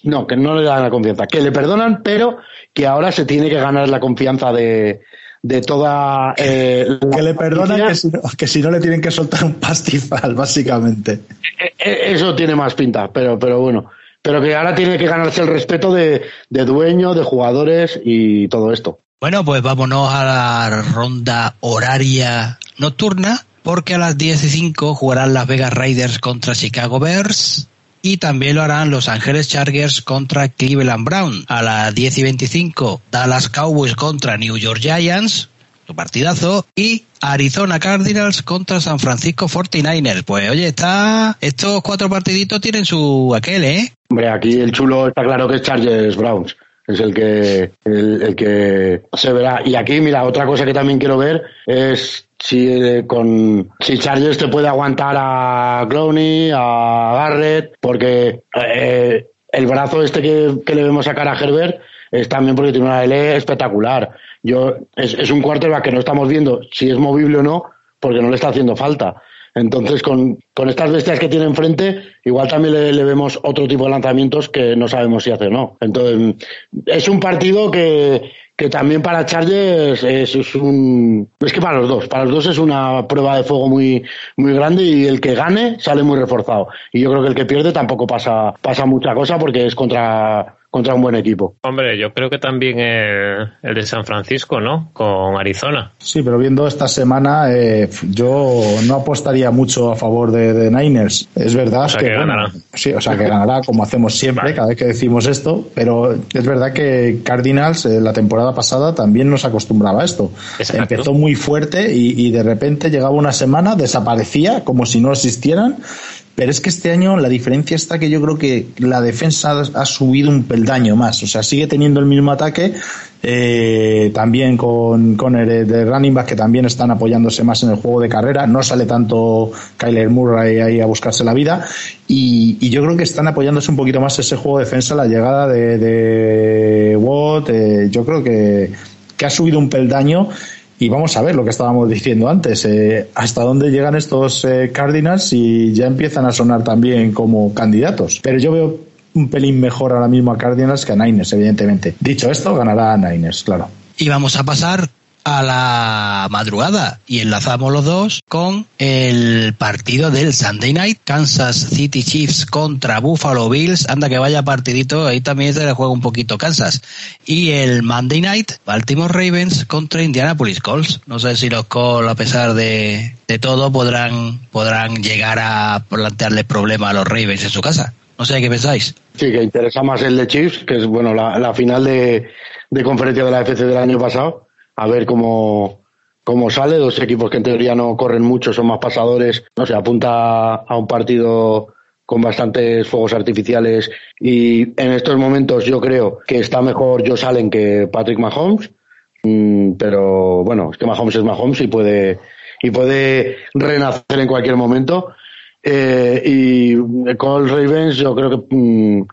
no, que no le dan la confianza, que le perdonan, pero que ahora se tiene que ganar la confianza de, de toda, eh, Que le perdonan que si, no, que si no le tienen que soltar un pastizal, básicamente. Eh, eh, Eso tiene más pinta, pero, pero bueno. Pero que ahora tiene que ganarse el respeto de, de dueño, de jugadores y todo esto. Bueno, pues vámonos a la ronda horaria nocturna, porque a las 10 y 5 jugarán Las Vegas Raiders contra Chicago Bears y también lo harán Los Ángeles Chargers contra Cleveland Brown. A las 10 y 25 Dallas Cowboys contra New York Giants, partidazo, y Arizona Cardinals contra San Francisco 49ers. Pues oye, está estos cuatro partiditos tienen su aquel, ¿eh? Hombre, aquí el chulo está claro que es Chargers Browns. Es el que, el que se verá. Y aquí, mira, otra cosa que también quiero ver es si eh, con si Chargers te puede aguantar a Clowney, a Garrett, porque eh, el brazo este que, que le vemos sacar a Herbert es también porque tiene una L espectacular. Yo es, es un quarterback que no estamos viendo si es movible o no, porque no le está haciendo falta. Entonces, con, con estas bestias que tiene enfrente, igual también le, le vemos otro tipo de lanzamientos que no sabemos si hace o no. Entonces, es un partido que, que también para Chargers es, es un... Es que para los dos, para los dos es una prueba de fuego muy, muy grande y el que gane sale muy reforzado. Y yo creo que el que pierde tampoco pasa, pasa mucha cosa porque es contra, contra un buen equipo. Hombre, yo creo que también el, el de San Francisco, ¿no? Con Arizona. Sí, pero viendo esta semana, eh, yo no apostaría mucho a favor de, de Niners. Es verdad O sea, que, que bueno, ganará. sí, o sea que ganará como hacemos siempre Vale. cada vez que decimos esto, pero es verdad que Cardinals eh, la temporada pasada también nos acostumbraba a esto. Exacto. Empezó muy fuerte y, y de repente llegaba una semana, desaparecía como si no existieran. Pero es que este año la diferencia está que yo creo que la defensa ha subido un peldaño más. O sea, sigue teniendo el mismo ataque, eh, también con, con el de running back que también están apoyándose más en el juego de carrera. No sale tanto Kyler Murray ahí a buscarse la vida. Y, y yo creo que están apoyándose un poquito más ese juego de defensa, la llegada de, de Watt. eh, yo creo que, que ha subido un peldaño. Y vamos a ver lo que estábamos diciendo antes, eh, hasta dónde llegan estos eh, Cardinals y ya empiezan a sonar también como candidatos. Pero yo veo un pelín mejor ahora mismo a Cardinals que a Niners, evidentemente. Dicho esto, ganará a Niners, claro. Y vamos a pasar a la madrugada y enlazamos los dos con el partido del Sunday Night, Kansas City Chiefs contra Buffalo Bills, anda que vaya partidito, ahí también se le juega un poquito Kansas. Y el Monday Night, Baltimore Ravens contra Indianapolis Colts. No sé si los Colts, a pesar de, de todo, podrán, podrán llegar a plantearle problemas a los Ravens en su casa. No sé qué pensáis. Sí, que interesa más el de Chiefs, que es bueno la, la final de, de conferencia de la FC del año pasado. A ver cómo, cómo sale. Dos equipos que en teoría no corren mucho, son más pasadores. No sé, apunta a un partido con bastantes fuegos artificiales y en estos momentos yo creo que está mejor Josh Allen que Patrick Mahomes. Mm, pero bueno, es que Mahomes es Mahomes y puede, y puede renacer en cualquier momento. Eh, y con Ravens yo creo que mm,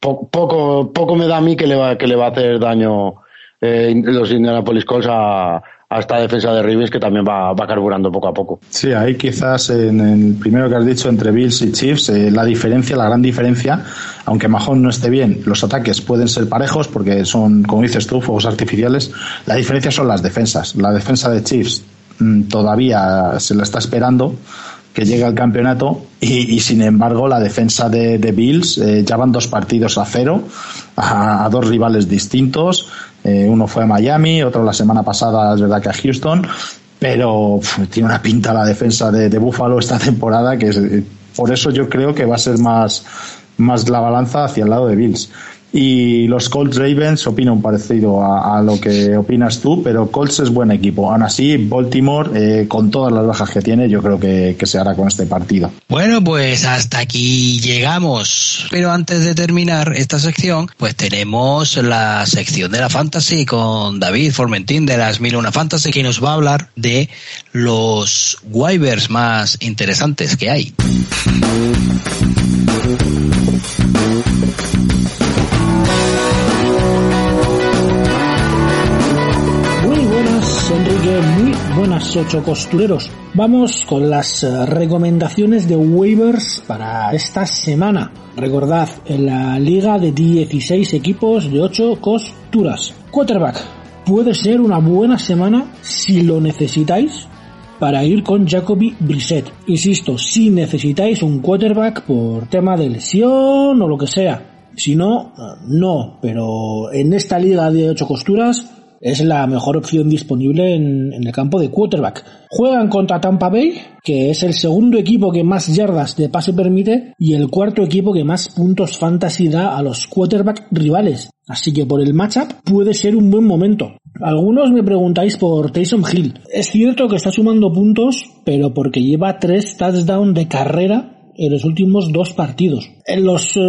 po- poco, poco me da a mí que le va, que le va a hacer daño eh, los Indianapolis Colts a, a esta defensa de Ravens que también va, va carburando poco a poco. Sí, ahí quizás en el primero que has dicho entre Bills y Chiefs, eh, la diferencia, la gran diferencia, aunque Mahon no esté bien, los ataques pueden ser parejos porque son, como dices tú, fuegos artificiales. La diferencia son las defensas. La defensa de Chiefs mm, todavía se la está esperando que llegue al campeonato y, y, sin embargo la defensa de, Bills eh, ya van dos partidos a cero a, a dos rivales distintos eh, uno fue a Miami otro la semana pasada es verdad que a Houston pero tiene una pinta la defensa de, de Buffalo esta temporada que es, eh, por eso yo creo que va a ser más más la balanza hacia el lado de Bills Y los Colts Ravens opinan parecido a, lo que opinas tú, pero Colts es buen equipo. Aún así, Baltimore, eh, con todas las bajas que tiene, yo creo que, que, se hará con este partido. Bueno, pues hasta aquí llegamos. Pero antes de terminar esta sección, pues tenemos la sección de la Fantasy con David Formentín de las Mil Fantasy, que nos va a hablar de los waivers más interesantes que hay. Buenas ocho costureros. Vamos con las eh, recomendaciones de waivers para esta semana. Recordad, en la liga de 16 equipos de 8 costuras. Quarterback, puede ser una buena semana si lo necesitáis para ir con Jacoby Brissett. Insisto, si necesitáis un quarterback por tema de lesión o lo que sea. Si no, eh, no, pero en esta liga de 8 costuras es la mejor opción disponible en, el campo de quarterback. Juegan contra Tampa Bay, que es el segundo equipo que más yardas de pase permite y el cuarto equipo que más puntos fantasy da a los quarterback rivales. Así que por el matchup puede ser un buen momento. Algunos me preguntáis por Taysom Hill. Es cierto que está sumando puntos, pero porque lleva tres touchdowns de carrera en los últimos dos partidos. En, los, eh,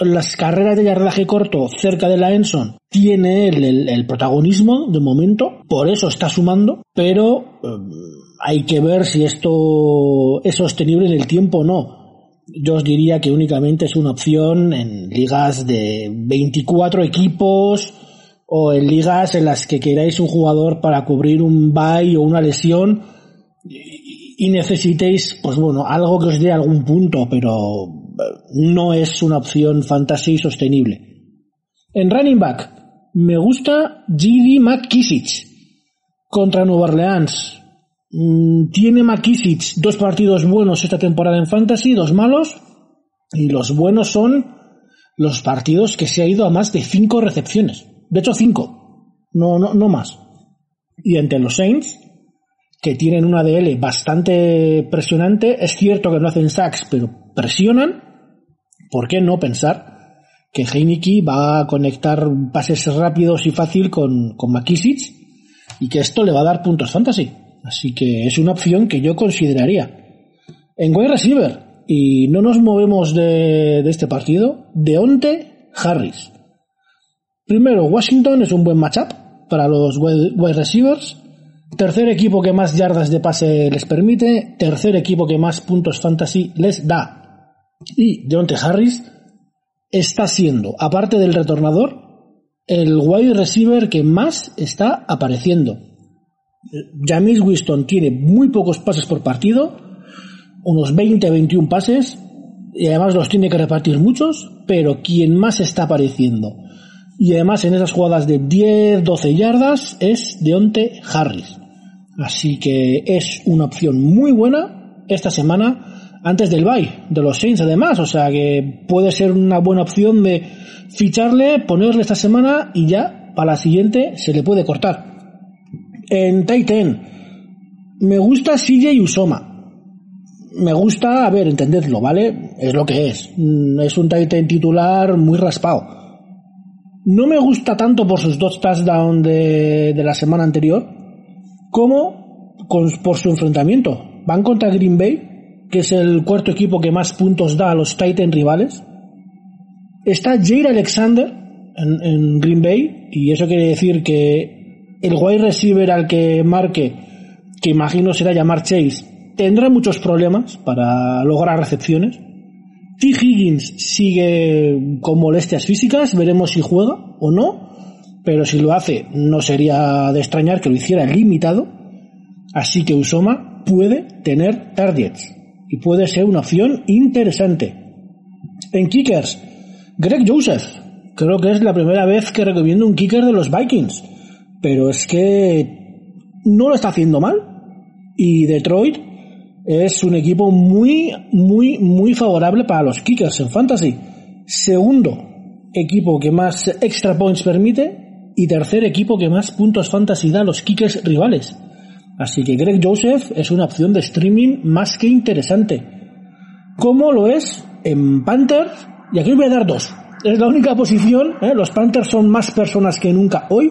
las carreras de yardaje corto cerca de la Enson tiene el, protagonismo de momento, por eso está sumando, pero eh, hay que ver si esto es sostenible en el tiempo o no. Yo os diría que únicamente es una opción en ligas de 24 equipos o en ligas en las que queráis un jugador para cubrir un bye o una lesión y necesitéis, pues bueno, algo que os dé algún punto, pero eh, no es una opción fantasy sostenible. En running back, me gusta G.D. McKissick contra Nueva Orleans. Mm, tiene McKissick dos partidos buenos esta temporada en fantasy, dos malos, y los buenos son los partidos que se ha ido a más de cinco recepciones. De hecho, cinco. No, no, no más. Y entre los Saints, que tienen una DL bastante presionante. Es cierto que no hacen sacks, pero presionan. ¿Por qué no pensar que Heineke va a conectar pases rápidos y fácil con, con y que esto le va a dar puntos fantasy? Así que es una opción que yo consideraría. En wide receiver, y no nos movemos de, de este partido, Deonte Harris. Primero, Washington es un buen matchup para los wide receivers. Tercer equipo que más yardas de pase les permite. Tercer equipo que más puntos fantasy les da. Y Deontay Harris está siendo, aparte del retornador, el wide receiver que más está apareciendo. James Winston tiene muy pocos pases por partido, unos 20-21 pases, y además los tiene que repartir muchos, pero quien más está apareciendo, y además en esas jugadas de 10-12 yardas, es Deonte Harris. Así que es una opción muy buena esta semana antes del bye de los Saints además, o sea que puede ser una buena opción de ficharle, ponerle esta semana y ya para la siguiente se le puede cortar. En Titan me gusta CJ Usoma. Me gusta, a ver, entendedlo, ¿vale? Es lo que es. Mm, es un Titan titular muy raspado. No me gusta tanto por sus dos touchdowns de, la semana anterior, como por su enfrentamiento. Van contra Green Bay, que es el cuarto equipo que más puntos da a los Titans rivales. Está Jair Alexander en, Green Bay, y eso quiere decir que el wide receiver al que marque, que imagino será llamar Chase, tendrá muchos problemas para lograr recepciones. T. Higgins sigue con molestias físicas, veremos si juega o no pero si lo hace no sería de extrañar que lo hiciera limitado, así que Usoma puede tener targets y puede ser una opción interesante. En kickers, Greg Joseph, creo que es la primera vez que recomiendo un kicker de los Vikings, pero es que no lo está haciendo mal y Detroit es un equipo muy, muy, muy favorable para los kickers en fantasy. Segundo equipo que más extra points permite y tercer equipo que más puntos fantasy da a los kickers rivales. Así que Greg Joseph es una opción de streaming más que interesante. Como lo es en Panthers, y aquí voy a dar dos. Es la única posición, ¿eh? los Panthers son más personas que nunca hoy.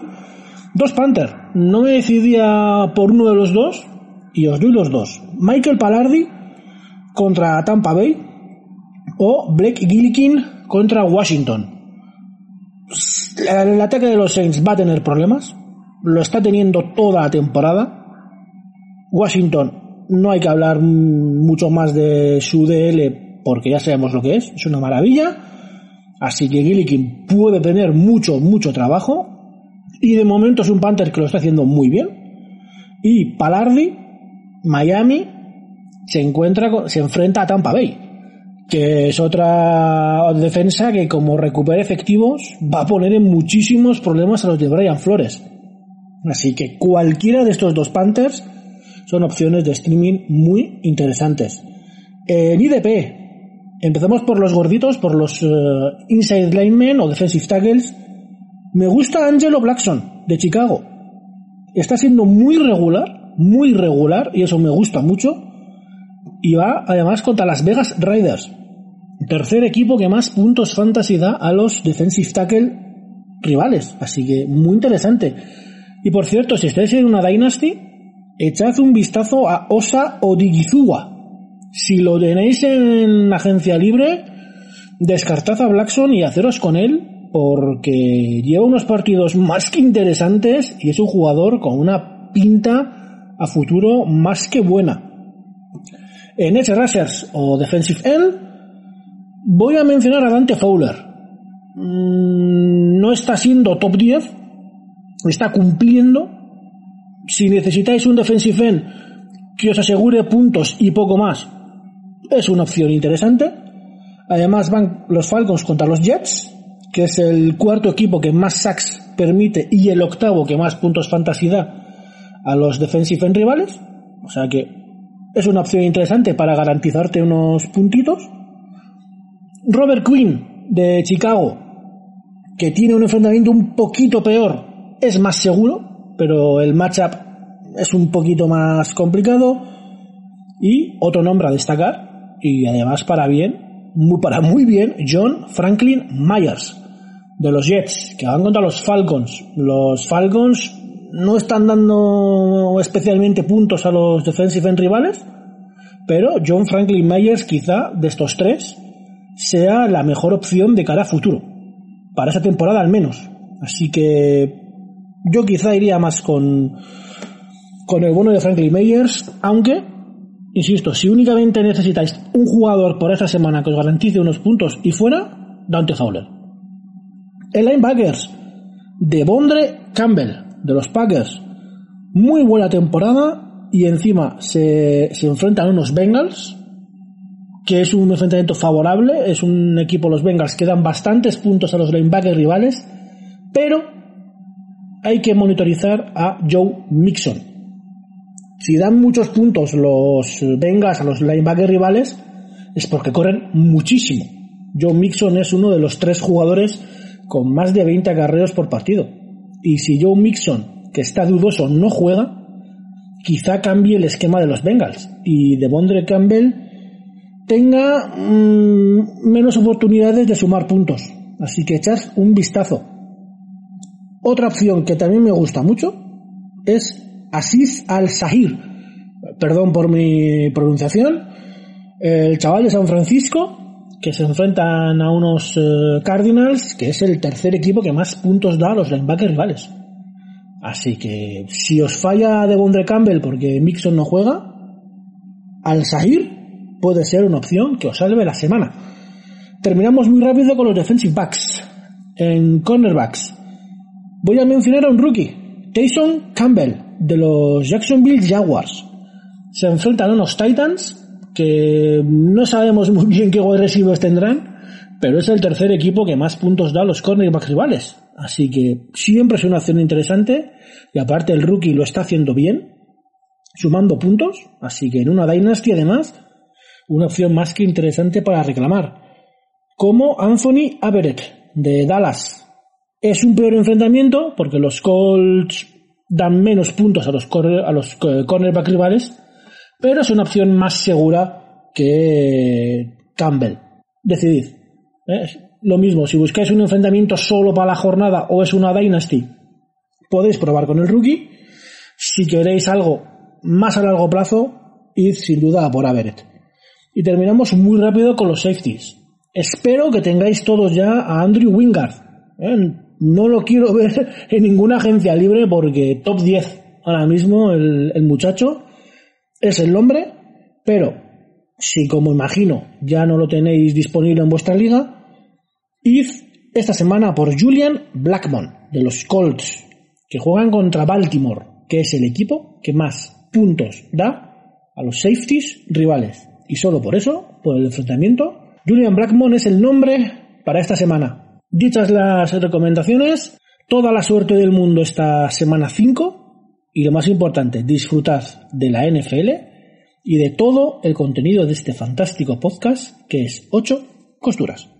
Dos Panthers. No me decidía por uno de los dos y os doy los dos. Michael Palardi contra Tampa Bay o Blake Gillikin contra Washington. El ataque de los Saints va a tener problemas. Lo está teniendo toda la temporada. Washington, no hay que hablar mucho más de su DL porque ya sabemos lo que es. Es una maravilla. Así que Gillikin puede tener mucho, mucho trabajo. Y de momento es un Panther que lo está haciendo muy bien. Y Palardi, Miami, se encuentra, se enfrenta a Tampa Bay que es otra defensa que como recupere efectivos va a poner en muchísimos problemas a los de Brian Flores. Así que cualquiera de estos dos Panthers son opciones de streaming muy interesantes. En IDP, empezamos por los gorditos, por los eh, inside linemen o defensive tackles. Me gusta Angelo Blackson de Chicago. Está siendo muy regular, muy regular, y eso me gusta mucho y va además contra las Vegas Raiders. Tercer equipo que más puntos fantasy da a los defensive tackle rivales. Así que muy interesante. Y por cierto, si estáis en una Dynasty, echad un vistazo a Osa Odigizua. Si lo tenéis en agencia libre, descartad a Blackson y haceros con él porque lleva unos partidos más que interesantes y es un jugador con una pinta a futuro más que buena. En Edge Rushers o Defensive End, voy a mencionar a Dante Fowler. Mm, no está siendo top 10, está cumpliendo. Si necesitáis un Defensive End que os asegure puntos y poco más, es una opción interesante. Además van los Falcons contra los Jets, que es el cuarto equipo que más sacks permite y el octavo que más puntos fantasy da a los defensive end rivales. O sea que es una opción interesante para garantizarte unos puntitos. Robert Quinn de Chicago, que tiene un enfrentamiento un poquito peor, es más seguro, pero el matchup es un poquito más complicado. Y otro nombre a destacar, y además para bien, para muy bien, John Franklin Myers de los Jets, que van contra los Falcons. Los Falcons no están dando especialmente puntos a los defensive end rivales, pero John Franklin Myers quizá de estos tres sea la mejor opción de cara a futuro, para esa temporada al menos. Así que yo quizá iría más con, con el bono de Franklin Myers, aunque, insisto, si únicamente necesitáis un jugador por esta semana que os garantice unos puntos y fuera, Dante Fowler. El linebackers de Bondre Campbell de los Packers. Muy buena temporada y encima se, se enfrentan a unos Bengals, que es un enfrentamiento favorable, es un equipo, los Bengals, que dan bastantes puntos a los linebackers rivales, pero hay que monitorizar a Joe Mixon. Si dan muchos puntos los Bengals a los linebackers rivales, es porque corren muchísimo. Joe Mixon es uno de los tres jugadores con más de 20 acarreos por partido. Y si Joe Mixon, que está dudoso, no juega, quizá cambie el esquema de los Bengals y de Bondre Campbell tenga mm, menos oportunidades de sumar puntos. Así que echad un vistazo. Otra opción que también me gusta mucho es Asis Al-Sahir. Perdón por mi pronunciación. El chaval de San Francisco que se enfrentan a unos eh, Cardinals, que es el tercer equipo que más puntos da a los linebackers rivales. Así que si os falla de Bondre Campbell porque Mixon no juega, al Sahir puede ser una opción que os salve la semana. Terminamos muy rápido con los defensive backs. En cornerbacks voy a mencionar a un rookie, Tyson Campbell, de los Jacksonville Jaguars. Se enfrentan a unos Titans que no sabemos muy bien qué wide receivers tendrán, pero es el tercer equipo que más puntos da a los cornerbacks rivales. Así que siempre es una acción interesante y aparte el rookie lo está haciendo bien, sumando puntos, así que en una Dynasty además, una opción más que interesante para reclamar. Como Anthony Averett de Dallas. Es un peor enfrentamiento porque los Colts dan menos puntos a los, a los eh, cornerback rivales, pero es una opción más segura que Campbell. Decidid. ¿eh? lo mismo, si buscáis un enfrentamiento solo para la jornada o es una Dynasty, podéis probar con el rookie. Si queréis algo más a largo plazo, id sin duda a por Averet. Y terminamos muy rápido con los safeties. Espero que tengáis todos ya a Andrew Wingard. ¿eh? No lo quiero ver en ninguna agencia libre porque top 10 ahora mismo el muchacho es el nombre, pero si como imagino ya no lo tenéis disponible en vuestra liga, id esta semana por Julian Blackmon de los Colts, que juegan contra Baltimore, que es el equipo que más puntos da a los safeties rivales. Y solo por eso, por el enfrentamiento, Julian Blackmon es el nombre para esta semana. Dichas las recomendaciones, toda la suerte del mundo esta semana 5 y lo más importante, disfrutad de la NFL y de todo el contenido de este fantástico podcast que es 8 costuras.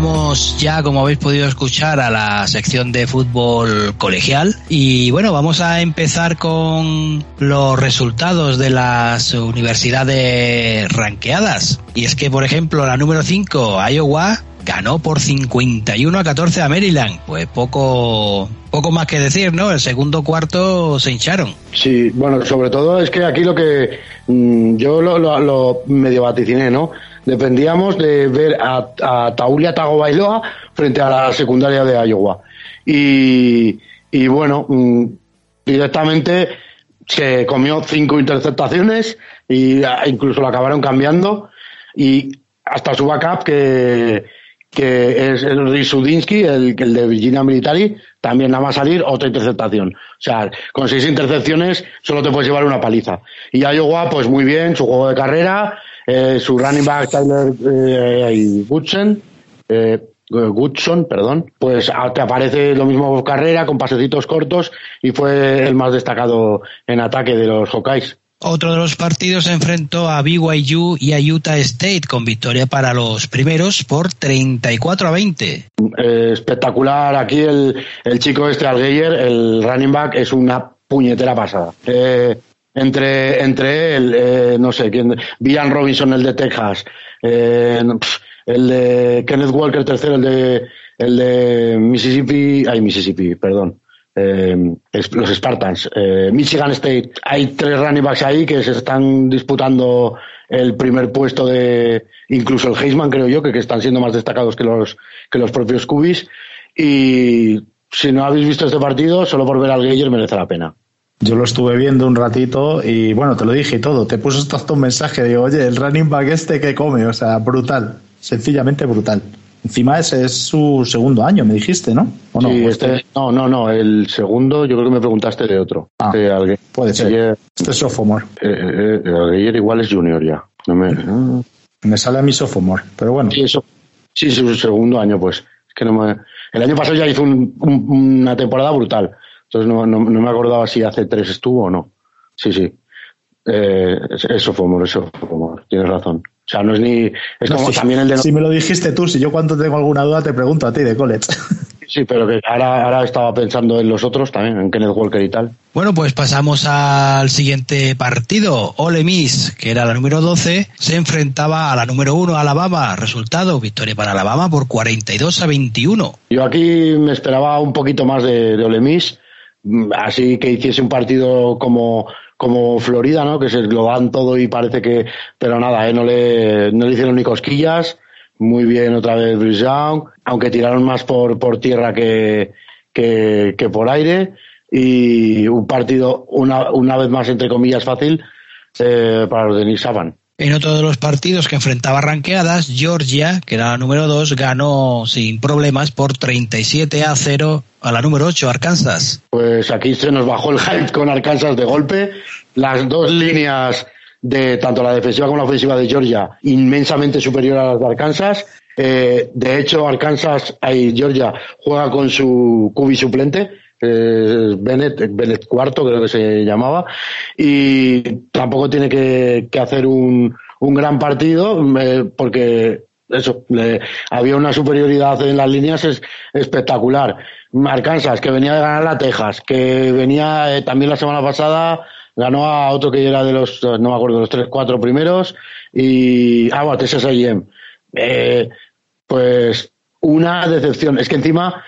Vamos ya, como habéis podido escuchar, a la sección de fútbol colegial. Y bueno, vamos a empezar con los resultados de las universidades ranqueadas. Y es que, por ejemplo, la número 5, Iowa, ganó por 51 a 14 a Maryland. Pues poco, poco más que decir, ¿no? El segundo cuarto se hincharon. Sí, bueno, sobre todo es que aquí lo que mm, yo lo, lo- lo medio vaticiné, ¿no? Dependíamos de ver a, a Taulia Tagovailoa frente a la secundaria de Iowa. Y, bueno, mm, directamente se comió cinco interceptaciones y ah, incluso lo acabaron cambiando y hasta su backup que, que es el Risudinsky, el, el de Virginia Military, también nada más salir otra interceptación. O sea, con seis intercepciones solo te puedes llevar una paliza. Y Iowa, pues muy bien, su juego de carrera, eh, su running back Tyler eh, y Goodson, eh, Goodson, perdón, pues ah, te aparece lo mismo carrera con pasecitos cortos y fue el más destacado en ataque de los Hawkeyes. Otro de los partidos se enfrentó a BYU y a Utah State con victoria para los primeros por 34 a 20. Eh, espectacular aquí el, el chico este Algeyer, el running back es una puñetera pasada. Eh, entre, entre él, eh, no sé quién, Villan Robinson, el de Texas, eh, el de Kenneth Walker tercero, el de, el de Mississippi, ay Mississippi, perdón. eh, los Spartans, eh, Michigan State, hay tres running backs ahí que se están disputando el primer puesto de, incluso el Heisman creo yo, que, que están siendo más destacados que los, que los propios Cubis. Y si no habéis visto este partido, solo por ver al Geyer merece la pena. Yo lo estuve viendo un ratito y bueno, te lo dije y todo. Te puse hasta un mensaje, digo, oye, el running back este que come, o sea, brutal, sencillamente brutal. Encima ese es su segundo año, me dijiste, ¿no? ¿O no? Sí, ¿O este, no, no, no, el segundo yo creo que me preguntaste de otro. Ah, de Alge- puede ser. Este es sophomore. eh, eh, Geyer igual es junior ya. No me. Me sale a mi sophomore, pero bueno. Sí, eso. Sí, su segundo año, pues. Es que no me... El año pasado ya hizo un- un- una temporada brutal. Entonces no, no, no me acordaba si hace tres estuvo o no. Sí, sí. Eh, es- es sophomore, es sophomore. Tienes razón. O sea, no es ni... Es como también el de... Si me lo dijiste tú, si yo cuando tengo alguna duda te pregunto a ti de college. Sí, pero que ahora, ahora estaba pensando en los otros también, en Kenneth Walker y tal. Bueno, pues pasamos al siguiente partido. Ole Miss, que era la número 12, se enfrentaba a la número 1, Alabama. Resultado, victoria para Alabama por 42 a 21. Yo aquí me esperaba un poquito más de, de Ole Miss, así que hiciese un partido como, como Florida, ¿no? Que se lo dan todo y parece que, pero nada, ¿eh? no, le, no le hicieron ni cosquillas. Muy bien otra vez Bruce Young, aunque tiraron más por, por tierra que, que, que por aire. Y un partido, una, una vez más, entre comillas, fácil eh, para los de Nick Saban. En otro de los partidos que enfrentaba ranqueadas, Georgia, que era la número 2, ganó sin problemas por 37 a 0 a la número 8, Arkansas. Pues aquí se nos bajó el hype con Arkansas de golpe. Las dos líneas de tanto la defensiva como la ofensiva de Georgia inmensamente superior a las de Arkansas. Eh, de hecho, Arkansas y Georgia juega con su cubi suplente, eh, Bennett, Bennett cuarto creo que se llamaba, y tampoco tiene que, hacer un, un gran partido eh, porque eso, había una superioridad en las líneas es, espectacular. Arkansas, que venía de ganar la Texas, que venía eh, también la semana pasada, ganó a otro que era de los, no me acuerdo, los tres, cuatro primeros, y, ah, bueno, Texas A&M. Pues una decepción. Es que encima,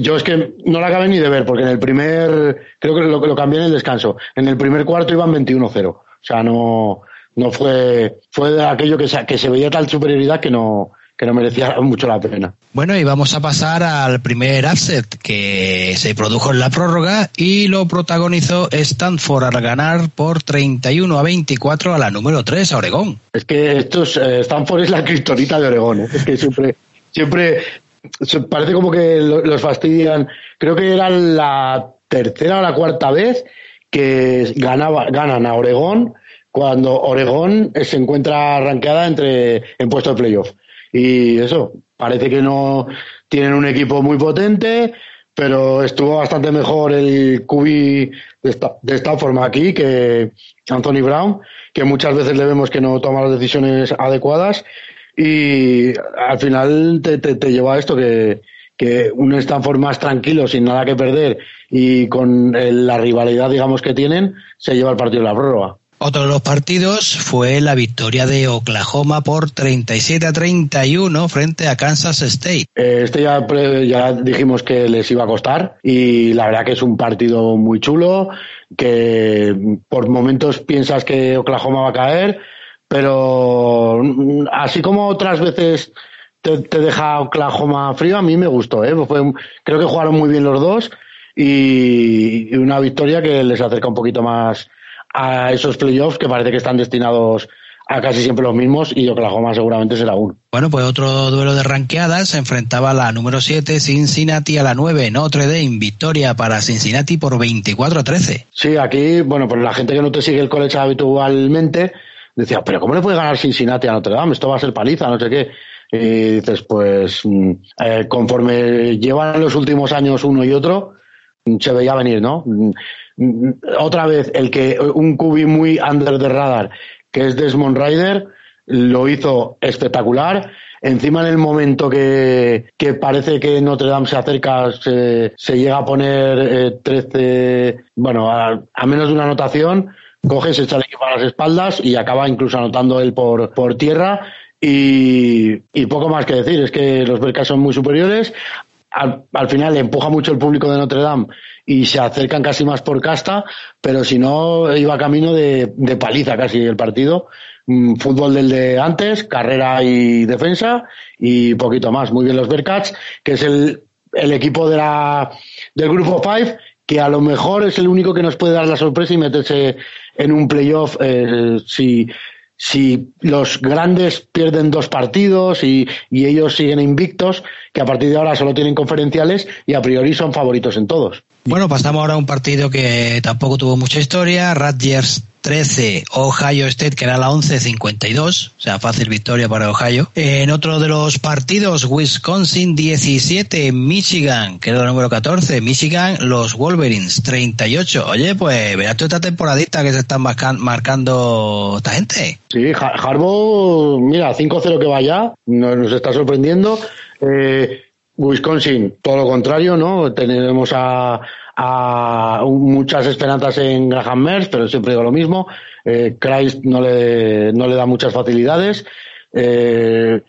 yo es que no la acabé ni de ver, porque en el primer, creo que lo, lo cambié en el descanso. En el primer cuarto iban 21-0. O sea, no, no fue, fue de aquello que se, que se veía tal superioridad que no, que no merecía mucho la pena. Bueno, y vamos a pasar al primer upset que se produjo en la prórroga y lo protagonizó Stanford al ganar por 31 a 24 a la número 3 a Oregón. Es que esto es, eh, Stanford es la cristonita de Oregón, ¿eh? es que siempre, siempre parece como que los fastidian. Creo que era la tercera o la cuarta vez que ganaba, ganan a Oregón cuando Oregón se encuentra arranqueada entre en puesto de playoff. Y eso, parece que no tienen un equipo muy potente, pero estuvo bastante mejor el QB de esta, de esta forma aquí que Anthony Brown, que muchas veces le vemos que no toma las decisiones adecuadas y al final te, te, lleva a esto que, que un Stanford más tranquilo, sin nada que perder y con la rivalidad, digamos, que tienen, se lleva el partido de la prórroga. Otro de los partidos fue la victoria de Oklahoma por 37 a 31 frente a Kansas State. Eh, este ya, ya dijimos que les iba a costar y la verdad que es un partido muy chulo, que por momentos piensas que Oklahoma va a caer, pero así como otras veces te, deja Oklahoma frío, a mí me gustó. ¿eh? creo que jugaron muy bien los dos y una victoria que les acerca un poquito más a esos playoffs que parece que están destinados a casi siempre los mismos y Oklahoma seguramente será uno. Bueno, pues otro duelo de ranqueadas se enfrentaba a la número 7 Cincinnati a la 9 Notre Dame, victoria para Cincinnati por 24 a 13. Sí, aquí, bueno, pues la gente que no te sigue el college habitualmente decía, pero ¿cómo le puede ganar Cincinnati a Notre Dame? Esto va a ser paliza, no sé qué. Y dices, pues mm, eh, conforme llevan los últimos años uno y otro, se veía venir, ¿no? otra vez, el que un cubi muy under the radar, que es Desmond Ryder, lo hizo espectacular. Encima en el momento que, que parece que Notre Dame se acerca, se, se llega a poner eh, 13, bueno, a, menos de una anotación, coge, se echa el equipo a las espaldas y acaba incluso anotando él por, por tierra. Y, poco más que decir, es que los Bercas son muy superiores al, al, final le empuja mucho el público de Notre Dame y se acercan casi más por casta, pero si no iba camino de, de paliza casi el partido. Mm, fútbol del de antes, carrera y defensa y poquito más. Muy bien los Bearcats, que es el, el equipo de la, del grupo 5 que a lo mejor es el único que nos puede dar la sorpresa y meterse en un playoff eh, si si los grandes pierden dos partidos y, y, ellos siguen invictos, que a partir de ahora solo tienen conferenciales y a priori son favoritos en todos. Bueno, pasamos ahora a un partido que tampoco tuvo mucha historia. Rutgers 13, Ohio State, que era la 11-52, o sea, fácil victoria para Ohio. En otro de los partidos, Wisconsin 17, Michigan, que era el número 14, Michigan, los Wolverines 38. Oye, pues verás tú esta temporadita que se están marcando esta gente. Sí, Harbaugh, mira, 5-0 que vaya, nos, está sorprendiendo. Eh, Wisconsin, todo lo contrario, ¿no? Tenemos a, muchas esperanzas en Graham Merz, pero siempre digo lo mismo. Eh, Christ no le, no le da muchas facilidades. Eh,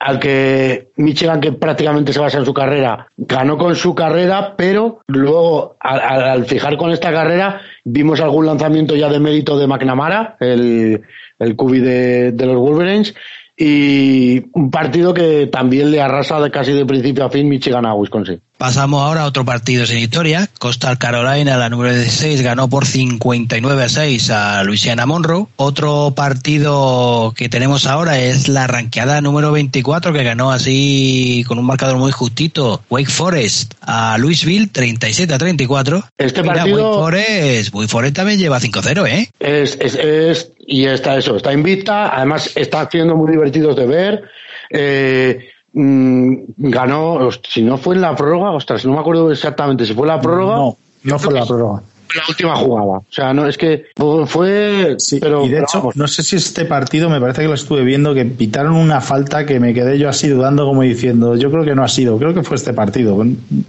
al que Michigan, que prácticamente se basa en su carrera, ganó con su carrera, pero luego, al, fijar con esta carrera, vimos algún lanzamiento ya de mérito de McNamara, el, el cubi de los Wolverines, y un partido que también le arrasa de casi de principio a fin Michigan a Wisconsin. Pasamos ahora a otro partido sin historia. Coastal Carolina, la número 16, ganó por 59 a 6 a Louisiana Monroe. Otro partido que tenemos ahora es la ranqueada número 24, que ganó así con un marcador muy justito Wake Forest a Louisville, 37 a 34. Este partido. Wake Forest, Wake Forest también lleva 5-0, ¿eh? Es, es, es, y está eso, está invicta, además está siendo muy divertidos de ver. Eh, mm, ganó, si no fue en la prórroga, ostras, no me acuerdo exactamente si fue la prórroga. No, no fue la prórroga la última jugada. O sea, no es que fue. Sí, pero, y de hecho, no sé si este partido me parece que lo estuve viendo que pitaron una falta que me quedé yo así dudando, como diciendo, yo creo que no ha sido, creo que fue este partido.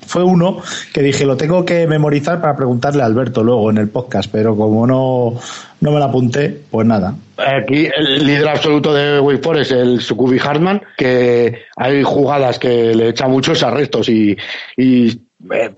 Fue uno que dije, lo tengo que memorizar para preguntarle a Alberto luego en el podcast, pero como no, no me lo apunté, pues nada. Aquí el líder absoluto de Wake Forest, el Sukubi Hartman, que hay jugadas que le echa muchos arrestos y, y eh,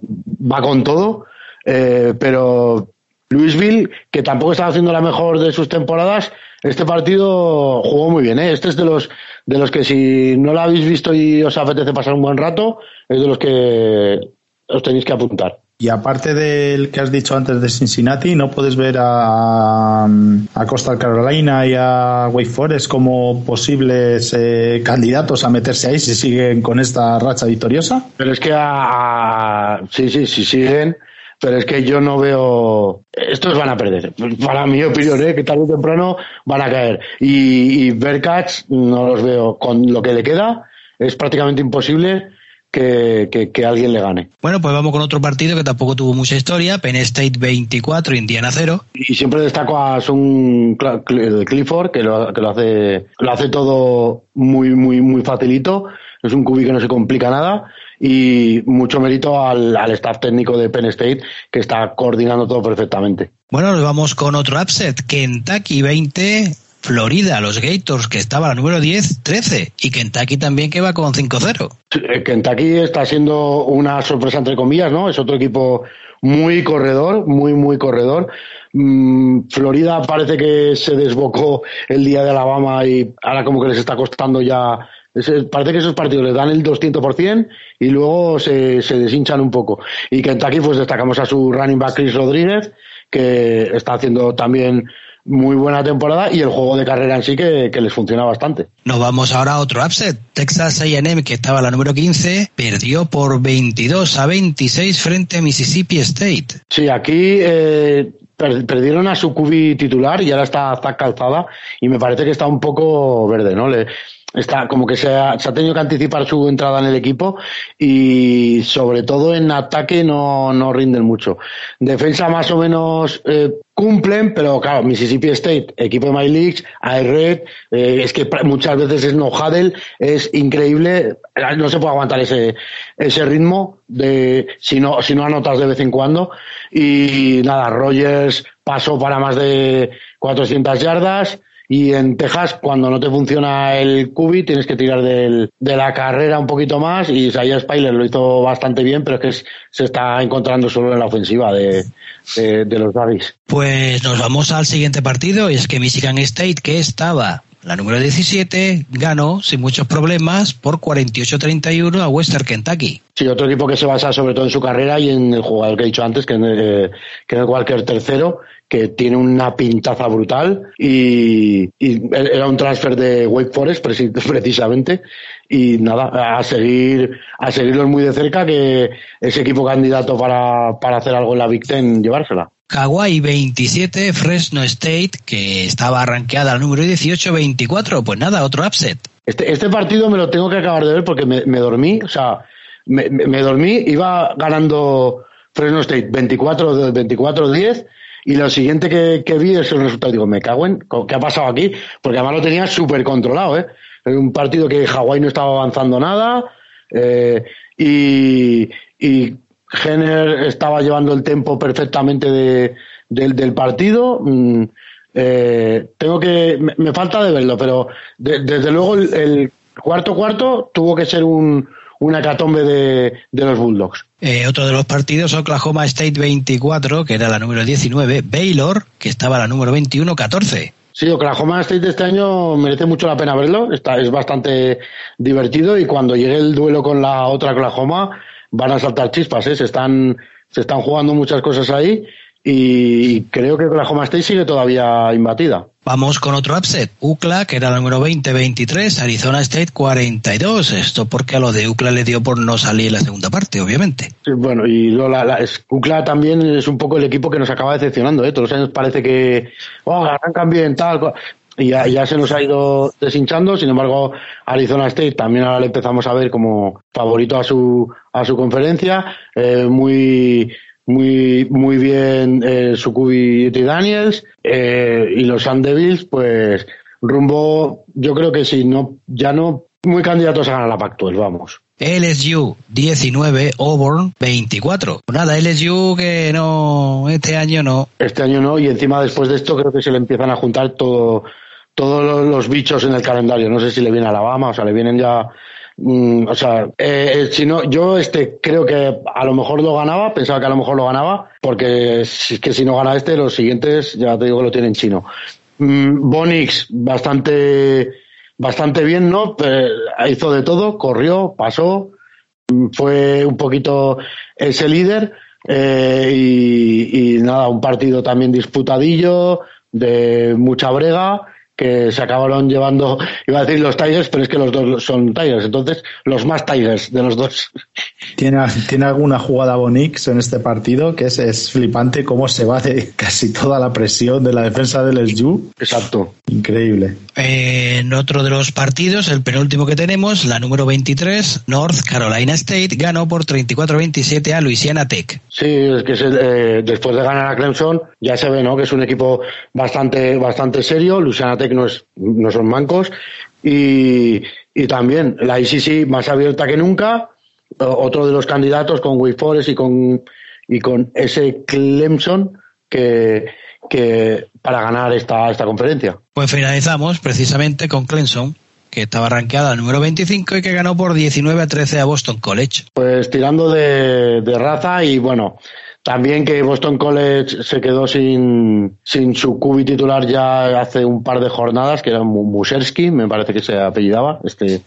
va con todo eh, pero Louisville, que tampoco estaba haciendo la mejor de sus temporadas, este partido jugó muy bien. ¿eh? Este es de los, de los que si no lo habéis visto y os apetece pasar un buen rato, es de los que os tenéis que apuntar. Y aparte del que has dicho antes de Cincinnati, ¿no puedes ver a, a Coastal Carolina y a Wake Forest como posibles eh, candidatos a meterse ahí si siguen con esta racha victoriosa? Pero es que a, sí, sí, si siguen, pero es que yo no veo. Estos van a perder. Para mi opinión, ¿eh? que tarde o temprano van a caer. Y, y Berkats no los veo. Con lo que le queda, es prácticamente imposible que, que, alguien le gane. Bueno, pues vamos con otro partido que tampoco tuvo mucha historia. Penn State 24, Indiana 0. Y siempre destaco a Sun Clifford, que lo, que lo hace, lo hace todo muy, muy, muy facilito. Es un cubi que no se complica nada y mucho mérito al, al, staff técnico de Penn State que está coordinando todo perfectamente. Bueno, nos vamos con otro upset. Kentucky 20, Florida, los Gators, que estaba la número 10, 13. Y Kentucky también que va con 5-0. Eh, Kentucky está siendo una sorpresa entre comillas, ¿no? Es otro equipo muy corredor, muy, muy corredor. Mm, Florida parece que se desbocó el día de Alabama y ahora como que les está costando ya parece que esos partidos les dan el 200% y luego se, se deshinchan un poco. Y Kentucky, pues destacamos a su running back Chris Rodríguez, que está haciendo también muy buena temporada y el juego de carrera en sí que, que, les funciona bastante. Nos vamos ahora a otro upset. Texas A&M, que estaba la número 15, perdió por 22 a 26 frente a Mississippi State. Sí, aquí eh, perdieron a su cubi titular y ahora está Zach Calzada y me parece que está un poco verde, ¿no? Le, está como que se ha, se ha, tenido que anticipar su entrada en el equipo y sobre todo en ataque no, no rinden mucho. Defensa más o menos eh, cumplen, pero claro, Mississippi State, equipo de My Leagues, Red, eh, es que muchas veces es no huddle, es increíble, no se puede aguantar ese, ese ritmo de si no, si no anotas de vez en cuando. Y nada, Rogers pasó para más de 400 yardas. Y en Texas, cuando no te funciona el cubi, tienes que tirar del, de la carrera un poquito más. Y Isaiah Spiler lo hizo bastante bien, pero es que se está encontrando solo en la ofensiva de, de, los Davis. Pues nos vamos al siguiente partido. Y es que Michigan State, que estaba la número 17 ganó sin muchos problemas por 48-31 a Western Kentucky. Sí, otro equipo que se basa sobre todo en su carrera y en el jugador que he dicho antes, que, eh, que Walker tercero, que tiene una pintaza brutal y, y, era un transfer de Wake Forest precisamente y nada, a seguir a seguirlos muy de cerca que ese equipo candidato para, para hacer algo en la Big Ten llevársela. Hawaii 27, Fresno State, que estaba arranqueada al número 18-24. Pues nada, otro upset. Este, este partido me lo tengo que acabar de ver porque me, me dormí, o sea, me, me, dormí, iba ganando Fresno State 24-10 y lo siguiente que, que vi es el resultado. Digo, me cago en, ¿qué ha pasado aquí? Porque además lo tenía súper controlado, ¿eh? Un partido que Hawái no estaba avanzando nada eh, y Jenner estaba llevando el tempo perfectamente de, del partido. Mm, eh, tengo que, me, falta de verlo, pero desde luego el, cuarto cuarto tuvo que ser un, una catombe de, de los Bulldogs. Eh, otro de los partidos, Oklahoma State 24, que era la número 19, Baylor, que estaba la número 21, 14. Sí, Oklahoma State de este año merece mucho la pena verlo, está, es bastante divertido y cuando llegue el duelo con la otra Oklahoma, van a saltar chispas, ¿eh? se están se están jugando muchas cosas ahí y creo que Oklahoma State sigue todavía imbatida. Vamos con otro upset. UCLA, que era el número 20-23, Arizona State 42. Esto porque a lo de UCLA le dio por no salir en la segunda parte, obviamente. Sí, bueno, y la, la, UCLA también es un poco el equipo que nos acaba decepcionando. ¿eh? Todos los años parece que oh, arrancan bien, tal. Y ya, ya, se nos ha ido deshinchando. Sin embargo, Arizona State también ahora le empezamos a ver como favorito a su, a su conferencia. Eh, muy, muy, muy bien eh, Sukubi y Daniels. Eh, y los Sun Devils, pues rumbo, yo creo que sí, no, ya no muy candidatos a ganar la Pac-12, vamos. LSU 19, Auburn 24. Nada, LSU que no, este año no. Este año no, y encima después de esto creo que se le empiezan a juntar todo, todos los bichos en el calendario. No sé si le viene a Alabama, o sea, le vienen ya. Mm, o sea, eh, si no, yo este creo que a lo mejor lo ganaba, pensaba que a lo mejor lo ganaba, porque si, que si no gana este, los siguientes ya te digo que lo tienen chino. Mm, Bonix, bastante bastante bien, ¿no? hizo de todo, corrió, pasó, fue un poquito ese líder eh, y, nada, un partido también disputadillo, de mucha brega que se acabaron llevando, iba a decir los Tigers, pero es que los dos son Tigers, entonces los más Tigers de los dos. Tiene, tiene alguna jugada Bonix en este partido que es, es flipante cómo se va de casi toda la presión de la defensa del SU. Exacto. Increíble. en otro de los partidos, el penúltimo que tenemos, la número 23, North Carolina State, ganó por 34-27 a Louisiana Tech. Sí, es que eh, después de ganar a Clemson ya se ve ¿no? que es un equipo bastante, bastante serio. Louisiana Tech no, es, no son mancos. Y, y también la ICC más abierta que nunca. Otro de los candidatos con Wake Forest y con, y con ese Clemson que, que para ganar esta, esta conferencia. Pues finalizamos precisamente con Clemson, que estaba rankeada número 25 y que ganó por 19 a 13 a Boston College. Pues tirando de, de raza y bueno, también que Boston College se quedó sin, sin su cubi titular ya hace un par de jornadas, que era Muserski, me parece que se apellidaba, este,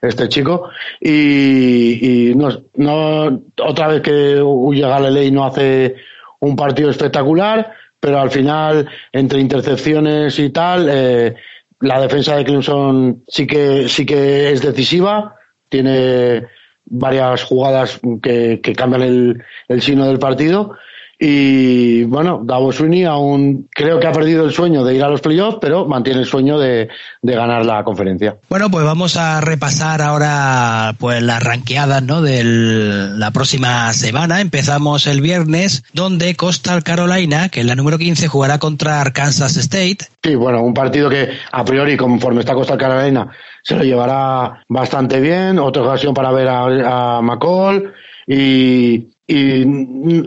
este chico. Y, y no, no, otra vez que Ulla Galilei no hace un partido espectacular, pero al final, entre intercepciones y tal, eh, la defensa de Clemson sí que, sí que es decisiva, tiene varias jugadas que, que cambian el, el signo del partido. Y bueno, Davos Sweeney aún creo que ha perdido el sueño de ir a los playoffs, pero mantiene el sueño de, de, ganar la conferencia. Bueno, pues vamos a repasar ahora pues las ranqueadas ¿no? de la próxima semana. Empezamos el viernes, donde Coastal Carolina, que es la número 15, jugará contra Arkansas State. Sí, bueno, un partido que a priori, conforme está Coastal Carolina, se lo llevará bastante bien. Otra ocasión para ver a, a McCall y,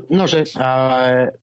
no sé,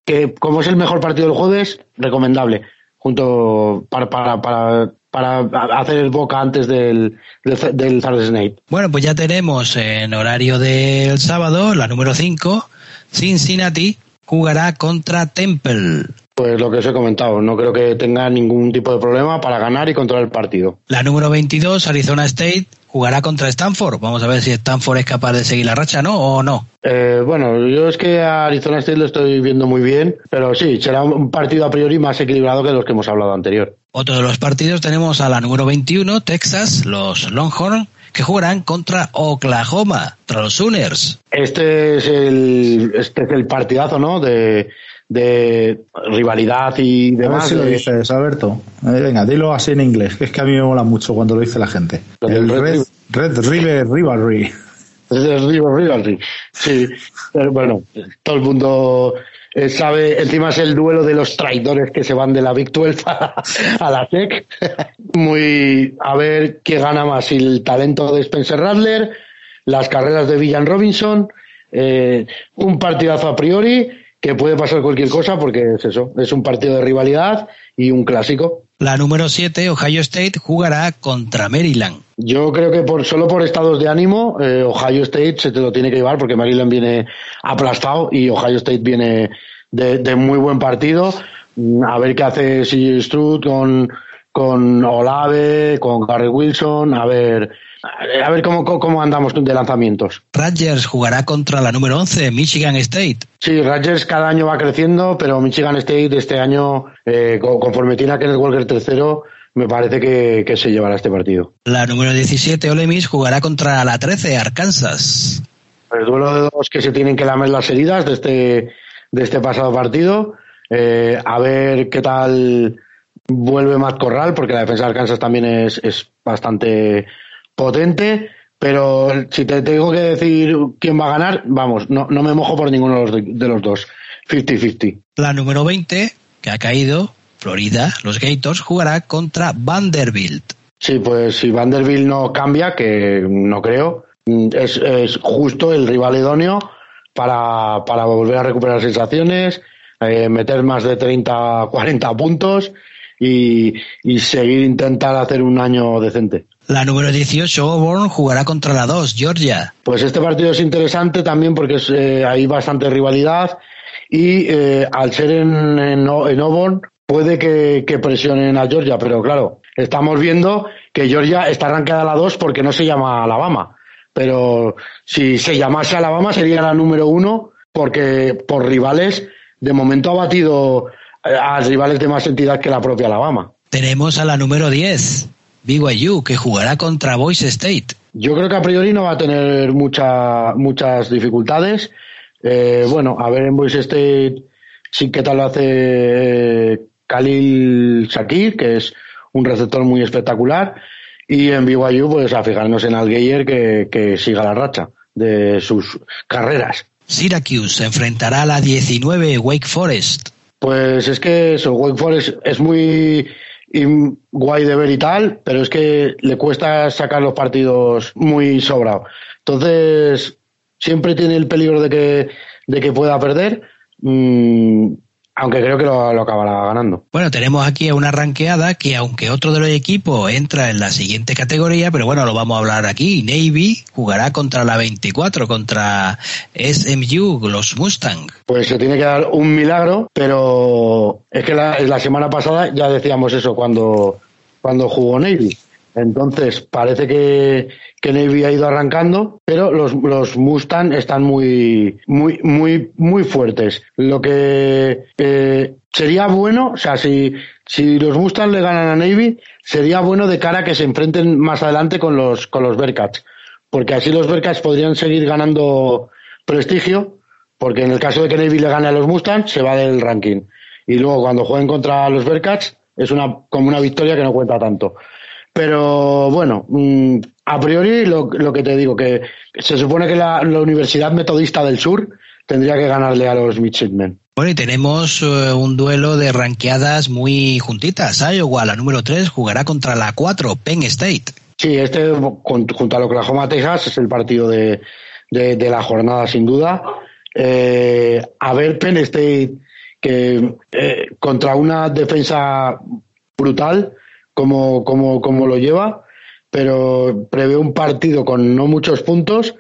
que como es el mejor partido del jueves, recomendable, junto para, para, para, para hacer el boca antes del, del, del. Bueno, pues ya tenemos en horario del sábado, la número 5, Cincinnati jugará contra Temple. Pues lo que os he comentado, no creo que tenga ningún tipo de problema para ganar y controlar el partido. La número 22, Arizona State, jugará contra Stanford. Vamos a ver si Stanford es capaz de seguir la racha, ¿no? ¿O no? Eh, bueno, yo es que a Arizona State lo estoy viendo muy bien, pero sí, será un partido a priori más equilibrado que los que hemos hablado anterior. Otro de los partidos tenemos a la número 21, Texas, los Longhorn, que jugarán contra Oklahoma, contra los Sooners. Este es el, este es el partidazo, ¿no? De, de rivalidad y demás. A ver si lo dices, Alberto. Eh, venga, dilo así en inglés, que es que a mí me mola mucho cuando lo dice la gente. El Red, Red River Rivalry. Red River Rivalry. Sí, pero bueno, todo el mundo eh, sabe, encima es el duelo de los traidores que se van de la Big 12 a, a la SEC. Muy, a ver qué gana más, el talento de Spencer Radler, las carreras de Villan Robinson, eh, un partidazo a priori que puede pasar cualquier cosa porque es eso, es un partido de rivalidad y un clásico. La número 7, Ohio State, jugará contra Maryland. Yo creo que por solo por estados de ánimo, eh, Ohio State se te lo tiene que llevar porque Maryland viene aplastado y Ohio State viene de, de muy buen partido. A ver qué hace CJ Stroud con, con Olave, con Gary Wilson, a ver a ver cómo, cómo andamos de lanzamientos. Rutgers jugará contra la número 11, Michigan State. Sí, Rutgers cada año va creciendo, pero Michigan State este año, eh, conforme tiene a Kenneth Walker tercero, me parece que, que, se llevará este partido. La número 17, Ole Miss, jugará contra la 13, Arkansas. El duelo de dos que se tienen que lamer las heridas de este, de este pasado partido. Eh, a ver qué tal vuelve Matt Corral, porque la defensa de Arkansas también es, es bastante potente. Pero si te tengo que decir quién va a ganar, vamos, no, no me mojo por ninguno de los, de los dos. 50-50. La número 20, que ha caído, Florida, los Gators, jugará contra Vanderbilt. Sí, pues si Vanderbilt no cambia, que no creo, es, es justo el rival idóneo para, para volver a recuperar sensaciones, eh, meter más de 30, 40 puntos y, y seguir intentar hacer un año decente. La número 18, Auburn, jugará contra la 2, Georgia. Pues este partido es interesante también porque es, eh, hay bastante rivalidad y eh, al ser en, en, en Auburn puede que, que, presionen a Georgia, pero claro, estamos viendo que Georgia está arrancada a la 2 porque no se llama Alabama. Pero si se llamase Alabama sería la número 1 porque por rivales, de momento ha batido a rivales de más entidad que la propia Alabama. Tenemos a la número 10, BYU, que jugará contra Boise State. Yo creo que a priori no va a tener mucha, muchas dificultades. Eh, bueno, a ver en Boise State sí que tal lo hace eh, Khalil Shakir, que es un receptor muy espectacular. Y en BYU, pues a fijarnos en Al Geyer que, que siga la racha de sus carreras. Syracuse se enfrentará a la 19 Wake Forest. Pues es que eso, Wake Forest es muy guay de ver y tal, pero es que le cuesta sacar los partidos muy sobrado. Entonces, siempre tiene el peligro de que, de que pueda perder. Mmm, aunque creo que lo, lo, acabará ganando. Bueno, tenemos aquí una ranqueada que aunque otro de los equipos entra en la siguiente categoría, pero bueno, lo vamos a hablar aquí. Navy jugará contra la 24, contra SMU, los Mustang. Pues se tiene que dar un milagro, pero es que la, la semana pasada ya decíamos eso cuando, cuando jugó Navy. Entonces, parece que, que Navy ha ido arrancando, pero los, los Mustang están muy, muy, muy, muy fuertes. Lo que eh, sería bueno, o sea, si, si los Mustang le ganan a Navy, sería bueno de cara a que se enfrenten más adelante con los, con los Bearcats. Porque así los Bearcats podrían seguir ganando prestigio, porque en el caso de que Navy le gane a los Mustang, se va del ranking. Y luego cuando jueguen contra los Bearcats, es una, como una victoria que no cuenta tanto. Pero bueno, mmm, a priori lo, lo, que te digo, que se supone que la, la, Universidad Metodista del Sur tendría que ganarle a los Midshipmen. Bueno, y tenemos uh, un duelo de ranqueadas muy juntitas. Iowa, la número 3, jugará contra la 4, Penn State. Sí, este junto a Oklahoma, Texas, es el partido de, de, de la jornada, sin duda. Eh, a ver, Penn State, que eh, contra una defensa brutal, como, como, como lo lleva, pero prevé un partido con no muchos puntos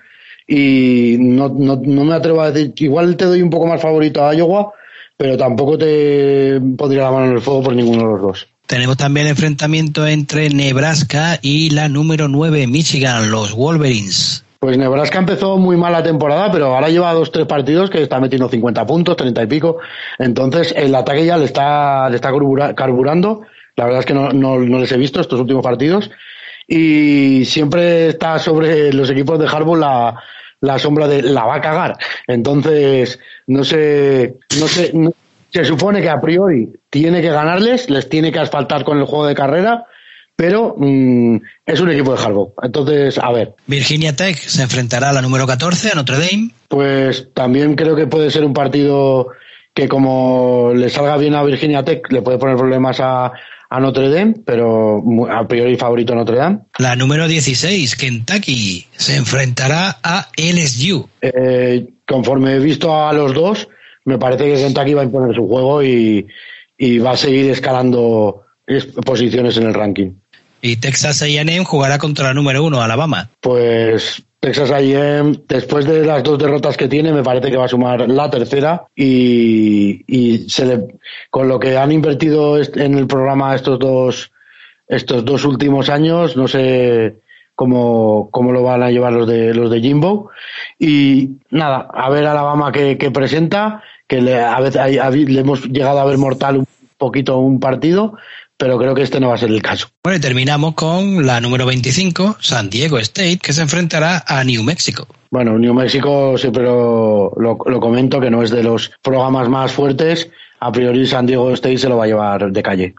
y no, no, no, me atrevo a decir, igual te doy un poco más favorito a Iowa, pero tampoco te podría la mano en el fuego por ninguno de los dos. Tenemos también enfrentamiento entre Nebraska y la número 9, Michigan, los Wolverines. Pues Nebraska empezó muy mal la temporada, pero ahora lleva dos, tres partidos que está metiendo 50 puntos, 30 y pico. Entonces el ataque ya le está, le está carburando la verdad es que no, no, no les he visto estos últimos partidos. Y siempre está sobre los equipos de Harbaugh la, la sombra de la va a cagar. Entonces, no sé, no sé, no, se supone que a priori tiene que ganarles, les tiene que asfaltar con el juego de carrera, pero mmm, es un equipo de Harbaugh. Entonces, a ver. Virginia Tech se enfrentará a la número 14, a Notre Dame. Pues también creo que puede ser un partido que como le salga bien a Virginia Tech, le puede poner problemas a, a Notre Dame, pero a priori favorito Notre Dame. La número 16, Kentucky, se enfrentará a LSU. Eh, conforme he visto a los dos, me parece que Kentucky va a imponer su juego y, y va a seguir escalando posiciones en el ranking. Y Texas A&M jugará contra la número uno, Alabama. Pues Texas A&M, después de las dos derrotas que tiene, me parece que va a sumar la tercera y, y se le, con lo que han invertido en el programa estos dos, estos dos últimos años, no sé cómo, cómo lo van a llevar los de, los de Jimbo. Y nada, a ver Alabama que, que presenta, que le, a veces a, le hemos llegado a ver mortal un poquito un partido, pero creo que este no va a ser el caso. Bueno, y terminamos con la número 25, San Diego State, que se enfrentará a New Mexico. Bueno, New Mexico siempre lo, lo, lo, comento que no es de los programas más fuertes. A priori San Diego State se lo va a llevar de calle.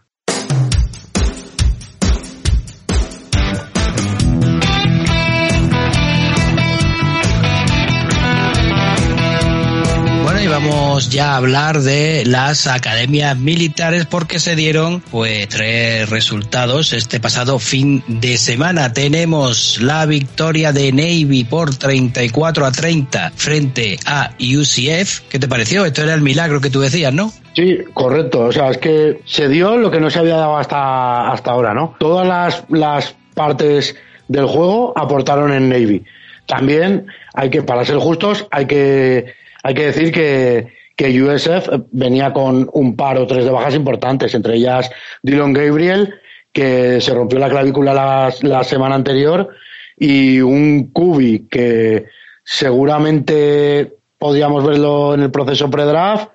Ya hablar de las academias militares porque se dieron pues tres resultados este pasado fin de semana. Tenemos la victoria de Navy por 34 a 30 frente a UCF. ¿Qué te pareció? Esto era el milagro que tú decías, ¿no? Sí, correcto. O sea, es que se dio lo que no se había dado hasta, hasta ahora, ¿no? Todas las, las partes del juego aportaron en Navy. También hay que, para ser justos, hay que, hay que decir que, que USF venía con un par o tres de bajas importantes, entre ellas Dylan Gabriel, que se rompió la clavícula la, semana anterior, y un Kubi que seguramente podíamos verlo en el proceso pre-draft,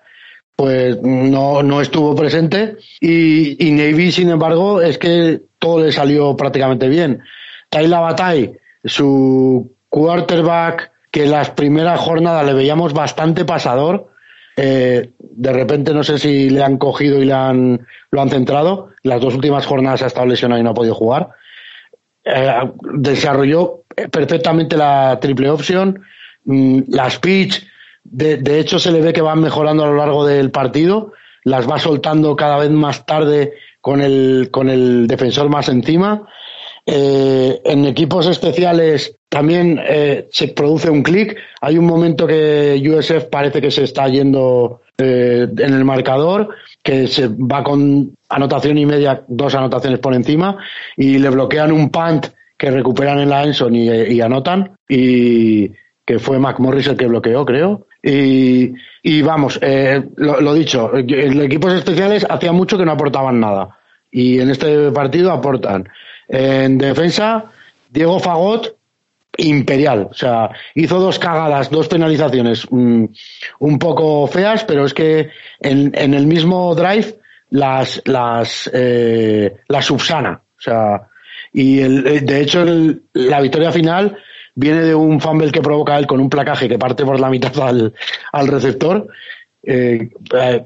pues no, no estuvo presente. Y, y, Navy, sin embargo, es que todo le salió prácticamente bien. Tyler Batay, su quarterback, que las primeras jornadas le veíamos bastante pasador, eh, de repente no sé si le han cogido y le han, lo han centrado. Las dos últimas jornadas ha estado lesionado y no ha podido jugar. Eh, desarrolló perfectamente la triple option, mm, la speech, de, de, hecho se le ve que van mejorando a lo largo del partido, las va soltando cada vez más tarde con el, con el defensor más encima. Eh, en equipos especiales también eh, se produce un clic. Hay un momento que USF parece que se está yendo eh, en el marcador, que se va con anotación y media, dos anotaciones por encima, y le bloquean un punt que recuperan en la Enson y, anotan, y que fue McMorris el que bloqueó, creo. Y, y vamos, eh, lo, lo, dicho, en equipos especiales hacía mucho que no aportaban nada. Y en este partido aportan. En defensa, Diego Fagot, imperial. O sea, hizo dos cagadas, dos penalizaciones mmm, un poco feas, pero es que en, el mismo drive las, las, eh, las subsana. O sea, y el, de hecho el, la victoria final viene de un fumble que provoca él con un placaje que parte por la mitad al, al receptor. Eh,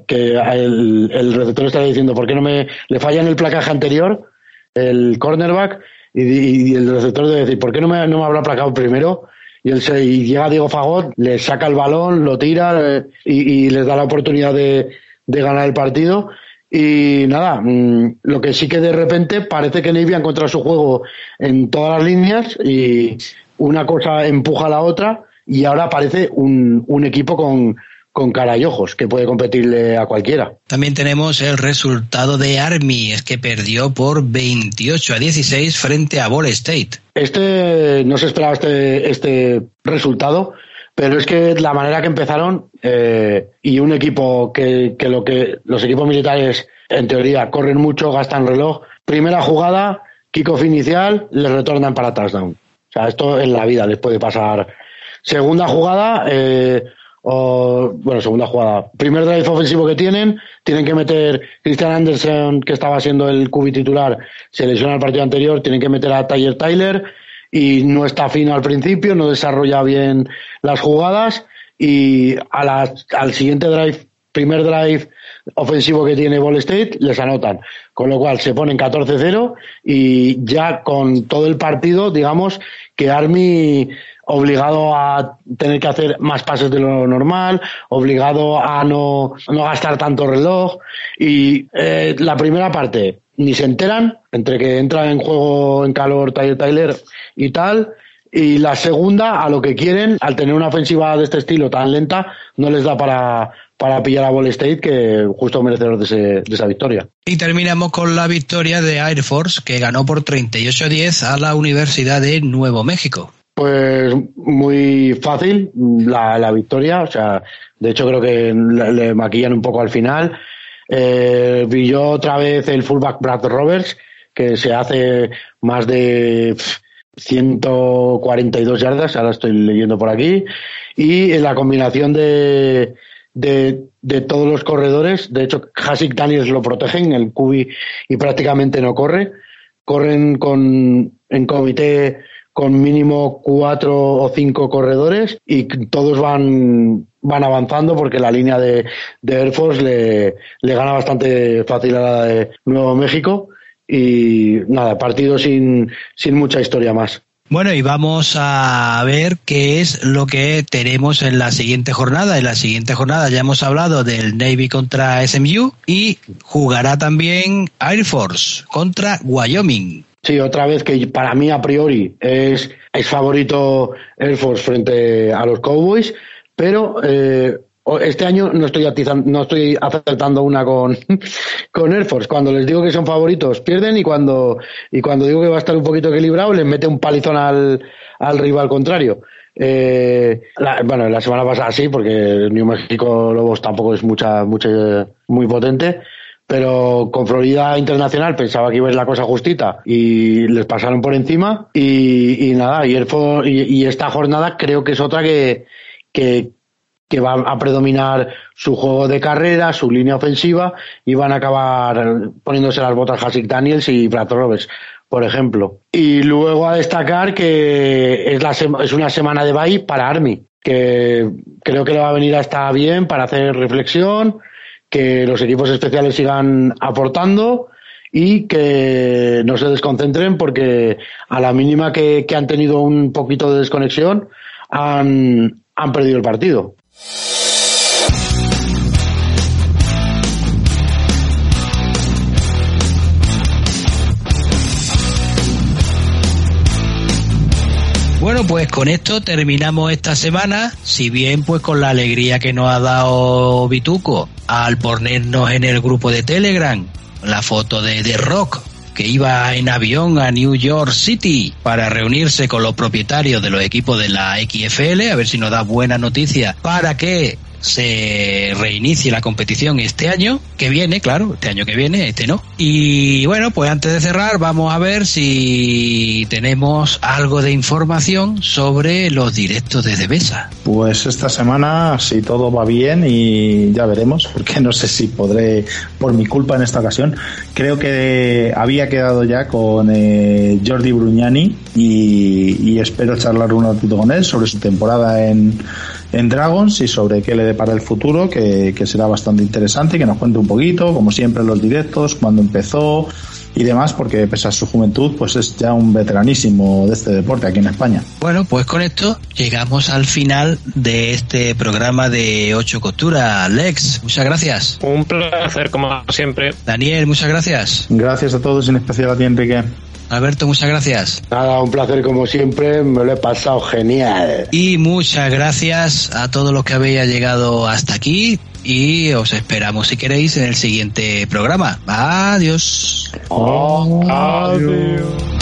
que el, el, receptor está diciendo, ¿por qué no me le falla en el placaje anterior el cornerback? Y, y el receptor debe decir, ¿por qué no me, no me habrá placado primero? Y, él se, y llega Diego Fagot, le saca el balón, lo tira eh, y, les da la oportunidad de, de ganar el partido. Y nada, mmm, lo que sí que de repente parece que Navy ha encontrado su juego en todas las líneas y, una cosa empuja a la otra y ahora parece un, un equipo con, con cara y ojos, que puede competirle a cualquiera. También tenemos el resultado de Army, es que perdió por 28 a 16 frente a Ball State. Este, no se esperaba este, este resultado, pero es que la manera que empezaron eh, y un equipo que, que lo que los equipos militares en teoría corren mucho, gastan reloj. Primera jugada, kickoff inicial, les retornan para touchdown. O sea, esto en la vida les puede pasar. Segunda jugada, eh, o, bueno, segunda jugada. Primer drive ofensivo que tienen, tienen que meter Christian Anderson, que estaba siendo el cubi titular, se lesiona el partido anterior, tienen que meter a Tyler Tyler y no está fino al principio, no desarrolla bien las jugadas y a la, al siguiente drive, primer drive ofensivo que tiene Ball State, les anotan. Con lo cual se ponen 14-0 y ya con todo el partido, digamos que Army obligado a tener que hacer más pases de lo normal, obligado a no, no gastar tanto reloj y eh, la primera parte ni se enteran entre que entra en juego en calor Tyler Tyler y tal y la segunda a lo que quieren al tener una ofensiva de este estilo tan lenta no les da para para pillar a Ball State, que justo merecedor de, ese, de, esa victoria. Y terminamos con la victoria de Air Force, que ganó por 38-10 a la Universidad de Nuevo México. Pues muy fácil la, la, victoria, o sea, de hecho creo que le, maquillan un poco al final. Eh, brilló otra vez el fullback Brad Roberts, que se hace más de 142 yardas, ahora estoy leyendo por aquí, y la combinación de, de, de, todos los corredores. De hecho, Hasik Daniels lo protegen, el Cubi, y prácticamente no corre. Corren con, en comité con mínimo cuatro o cinco corredores y todos van, van avanzando porque la línea de, de Air Force le, le gana bastante fácil a la de Nuevo México y nada, partido sin, sin mucha historia más. Bueno, y vamos a ver qué es lo que tenemos en la siguiente jornada. En la siguiente jornada ya hemos hablado del Navy contra SMU y jugará también Air Force contra Wyoming. Sí, otra vez que para mí a priori es, es favorito Air Force frente a los Cowboys, pero eh, este año no estoy no estoy acertando una con, con Air Force. Cuando les digo que son favoritos, pierden y cuando, y cuando digo que va a estar un poquito equilibrado, les mete un palizón al, al rival contrario. Eh, bueno, la semana pasada sí, porque New Mexico Lobos tampoco es mucha, mucha, muy potente pero con Florida Internacional pensaba que iba a ser la cosa justita y les pasaron por encima y, nada, y, y, esta jornada creo que es otra que, que, que va a predominar su juego de carrera, su línea ofensiva y van a acabar poniéndose las botas Hasik Daniels y Brad Roberts, por ejemplo. Y luego a destacar que es, la es una semana de bye para Army, que creo que le va a venir hasta bien para hacer reflexión, que los equipos especiales sigan aportando y que no se desconcentren porque a la mínima que, que han tenido un poquito de desconexión han, han perdido el partido. Bueno, pues con esto terminamos esta semana, si bien pues con la alegría que nos ha dado Bituco al ponernos en el grupo de Telegram la foto de The Rock que iba en avión a New York City para reunirse con los propietarios de los equipos de la XFL, a ver si nos da buena noticia para que se reinicie la competición este año que viene, claro, este año que viene, este no. Y bueno, pues antes de cerrar, vamos a ver si tenemos algo de información sobre los directos de Devesa. Pues esta semana, si todo va bien, y ya veremos, porque no sé si podré, por mi culpa en esta ocasión, creo que había quedado ya con eh, Jordi Brugnani y, espero charlar un ratito con él sobre su temporada en en Dragons y sobre qué le depara el futuro, que, será bastante interesante, que nos cuente un poquito, como siempre en los directos, cuando empezó y demás, porque pese a su juventud, pues es ya un veteranísimo de este deporte aquí en España. Bueno, pues con esto llegamos al final de este programa de Ocho Costura. Lex, muchas gracias. Un placer, como siempre. Daniel, muchas gracias. Gracias a todos, en especial a ti, Enrique. Alberto, muchas gracias. Nada, un placer como siempre, me lo he pasado genial. Y muchas gracias a todos los que habéis llegado hasta aquí y os esperamos si queréis en el siguiente programa. Adiós. adiós.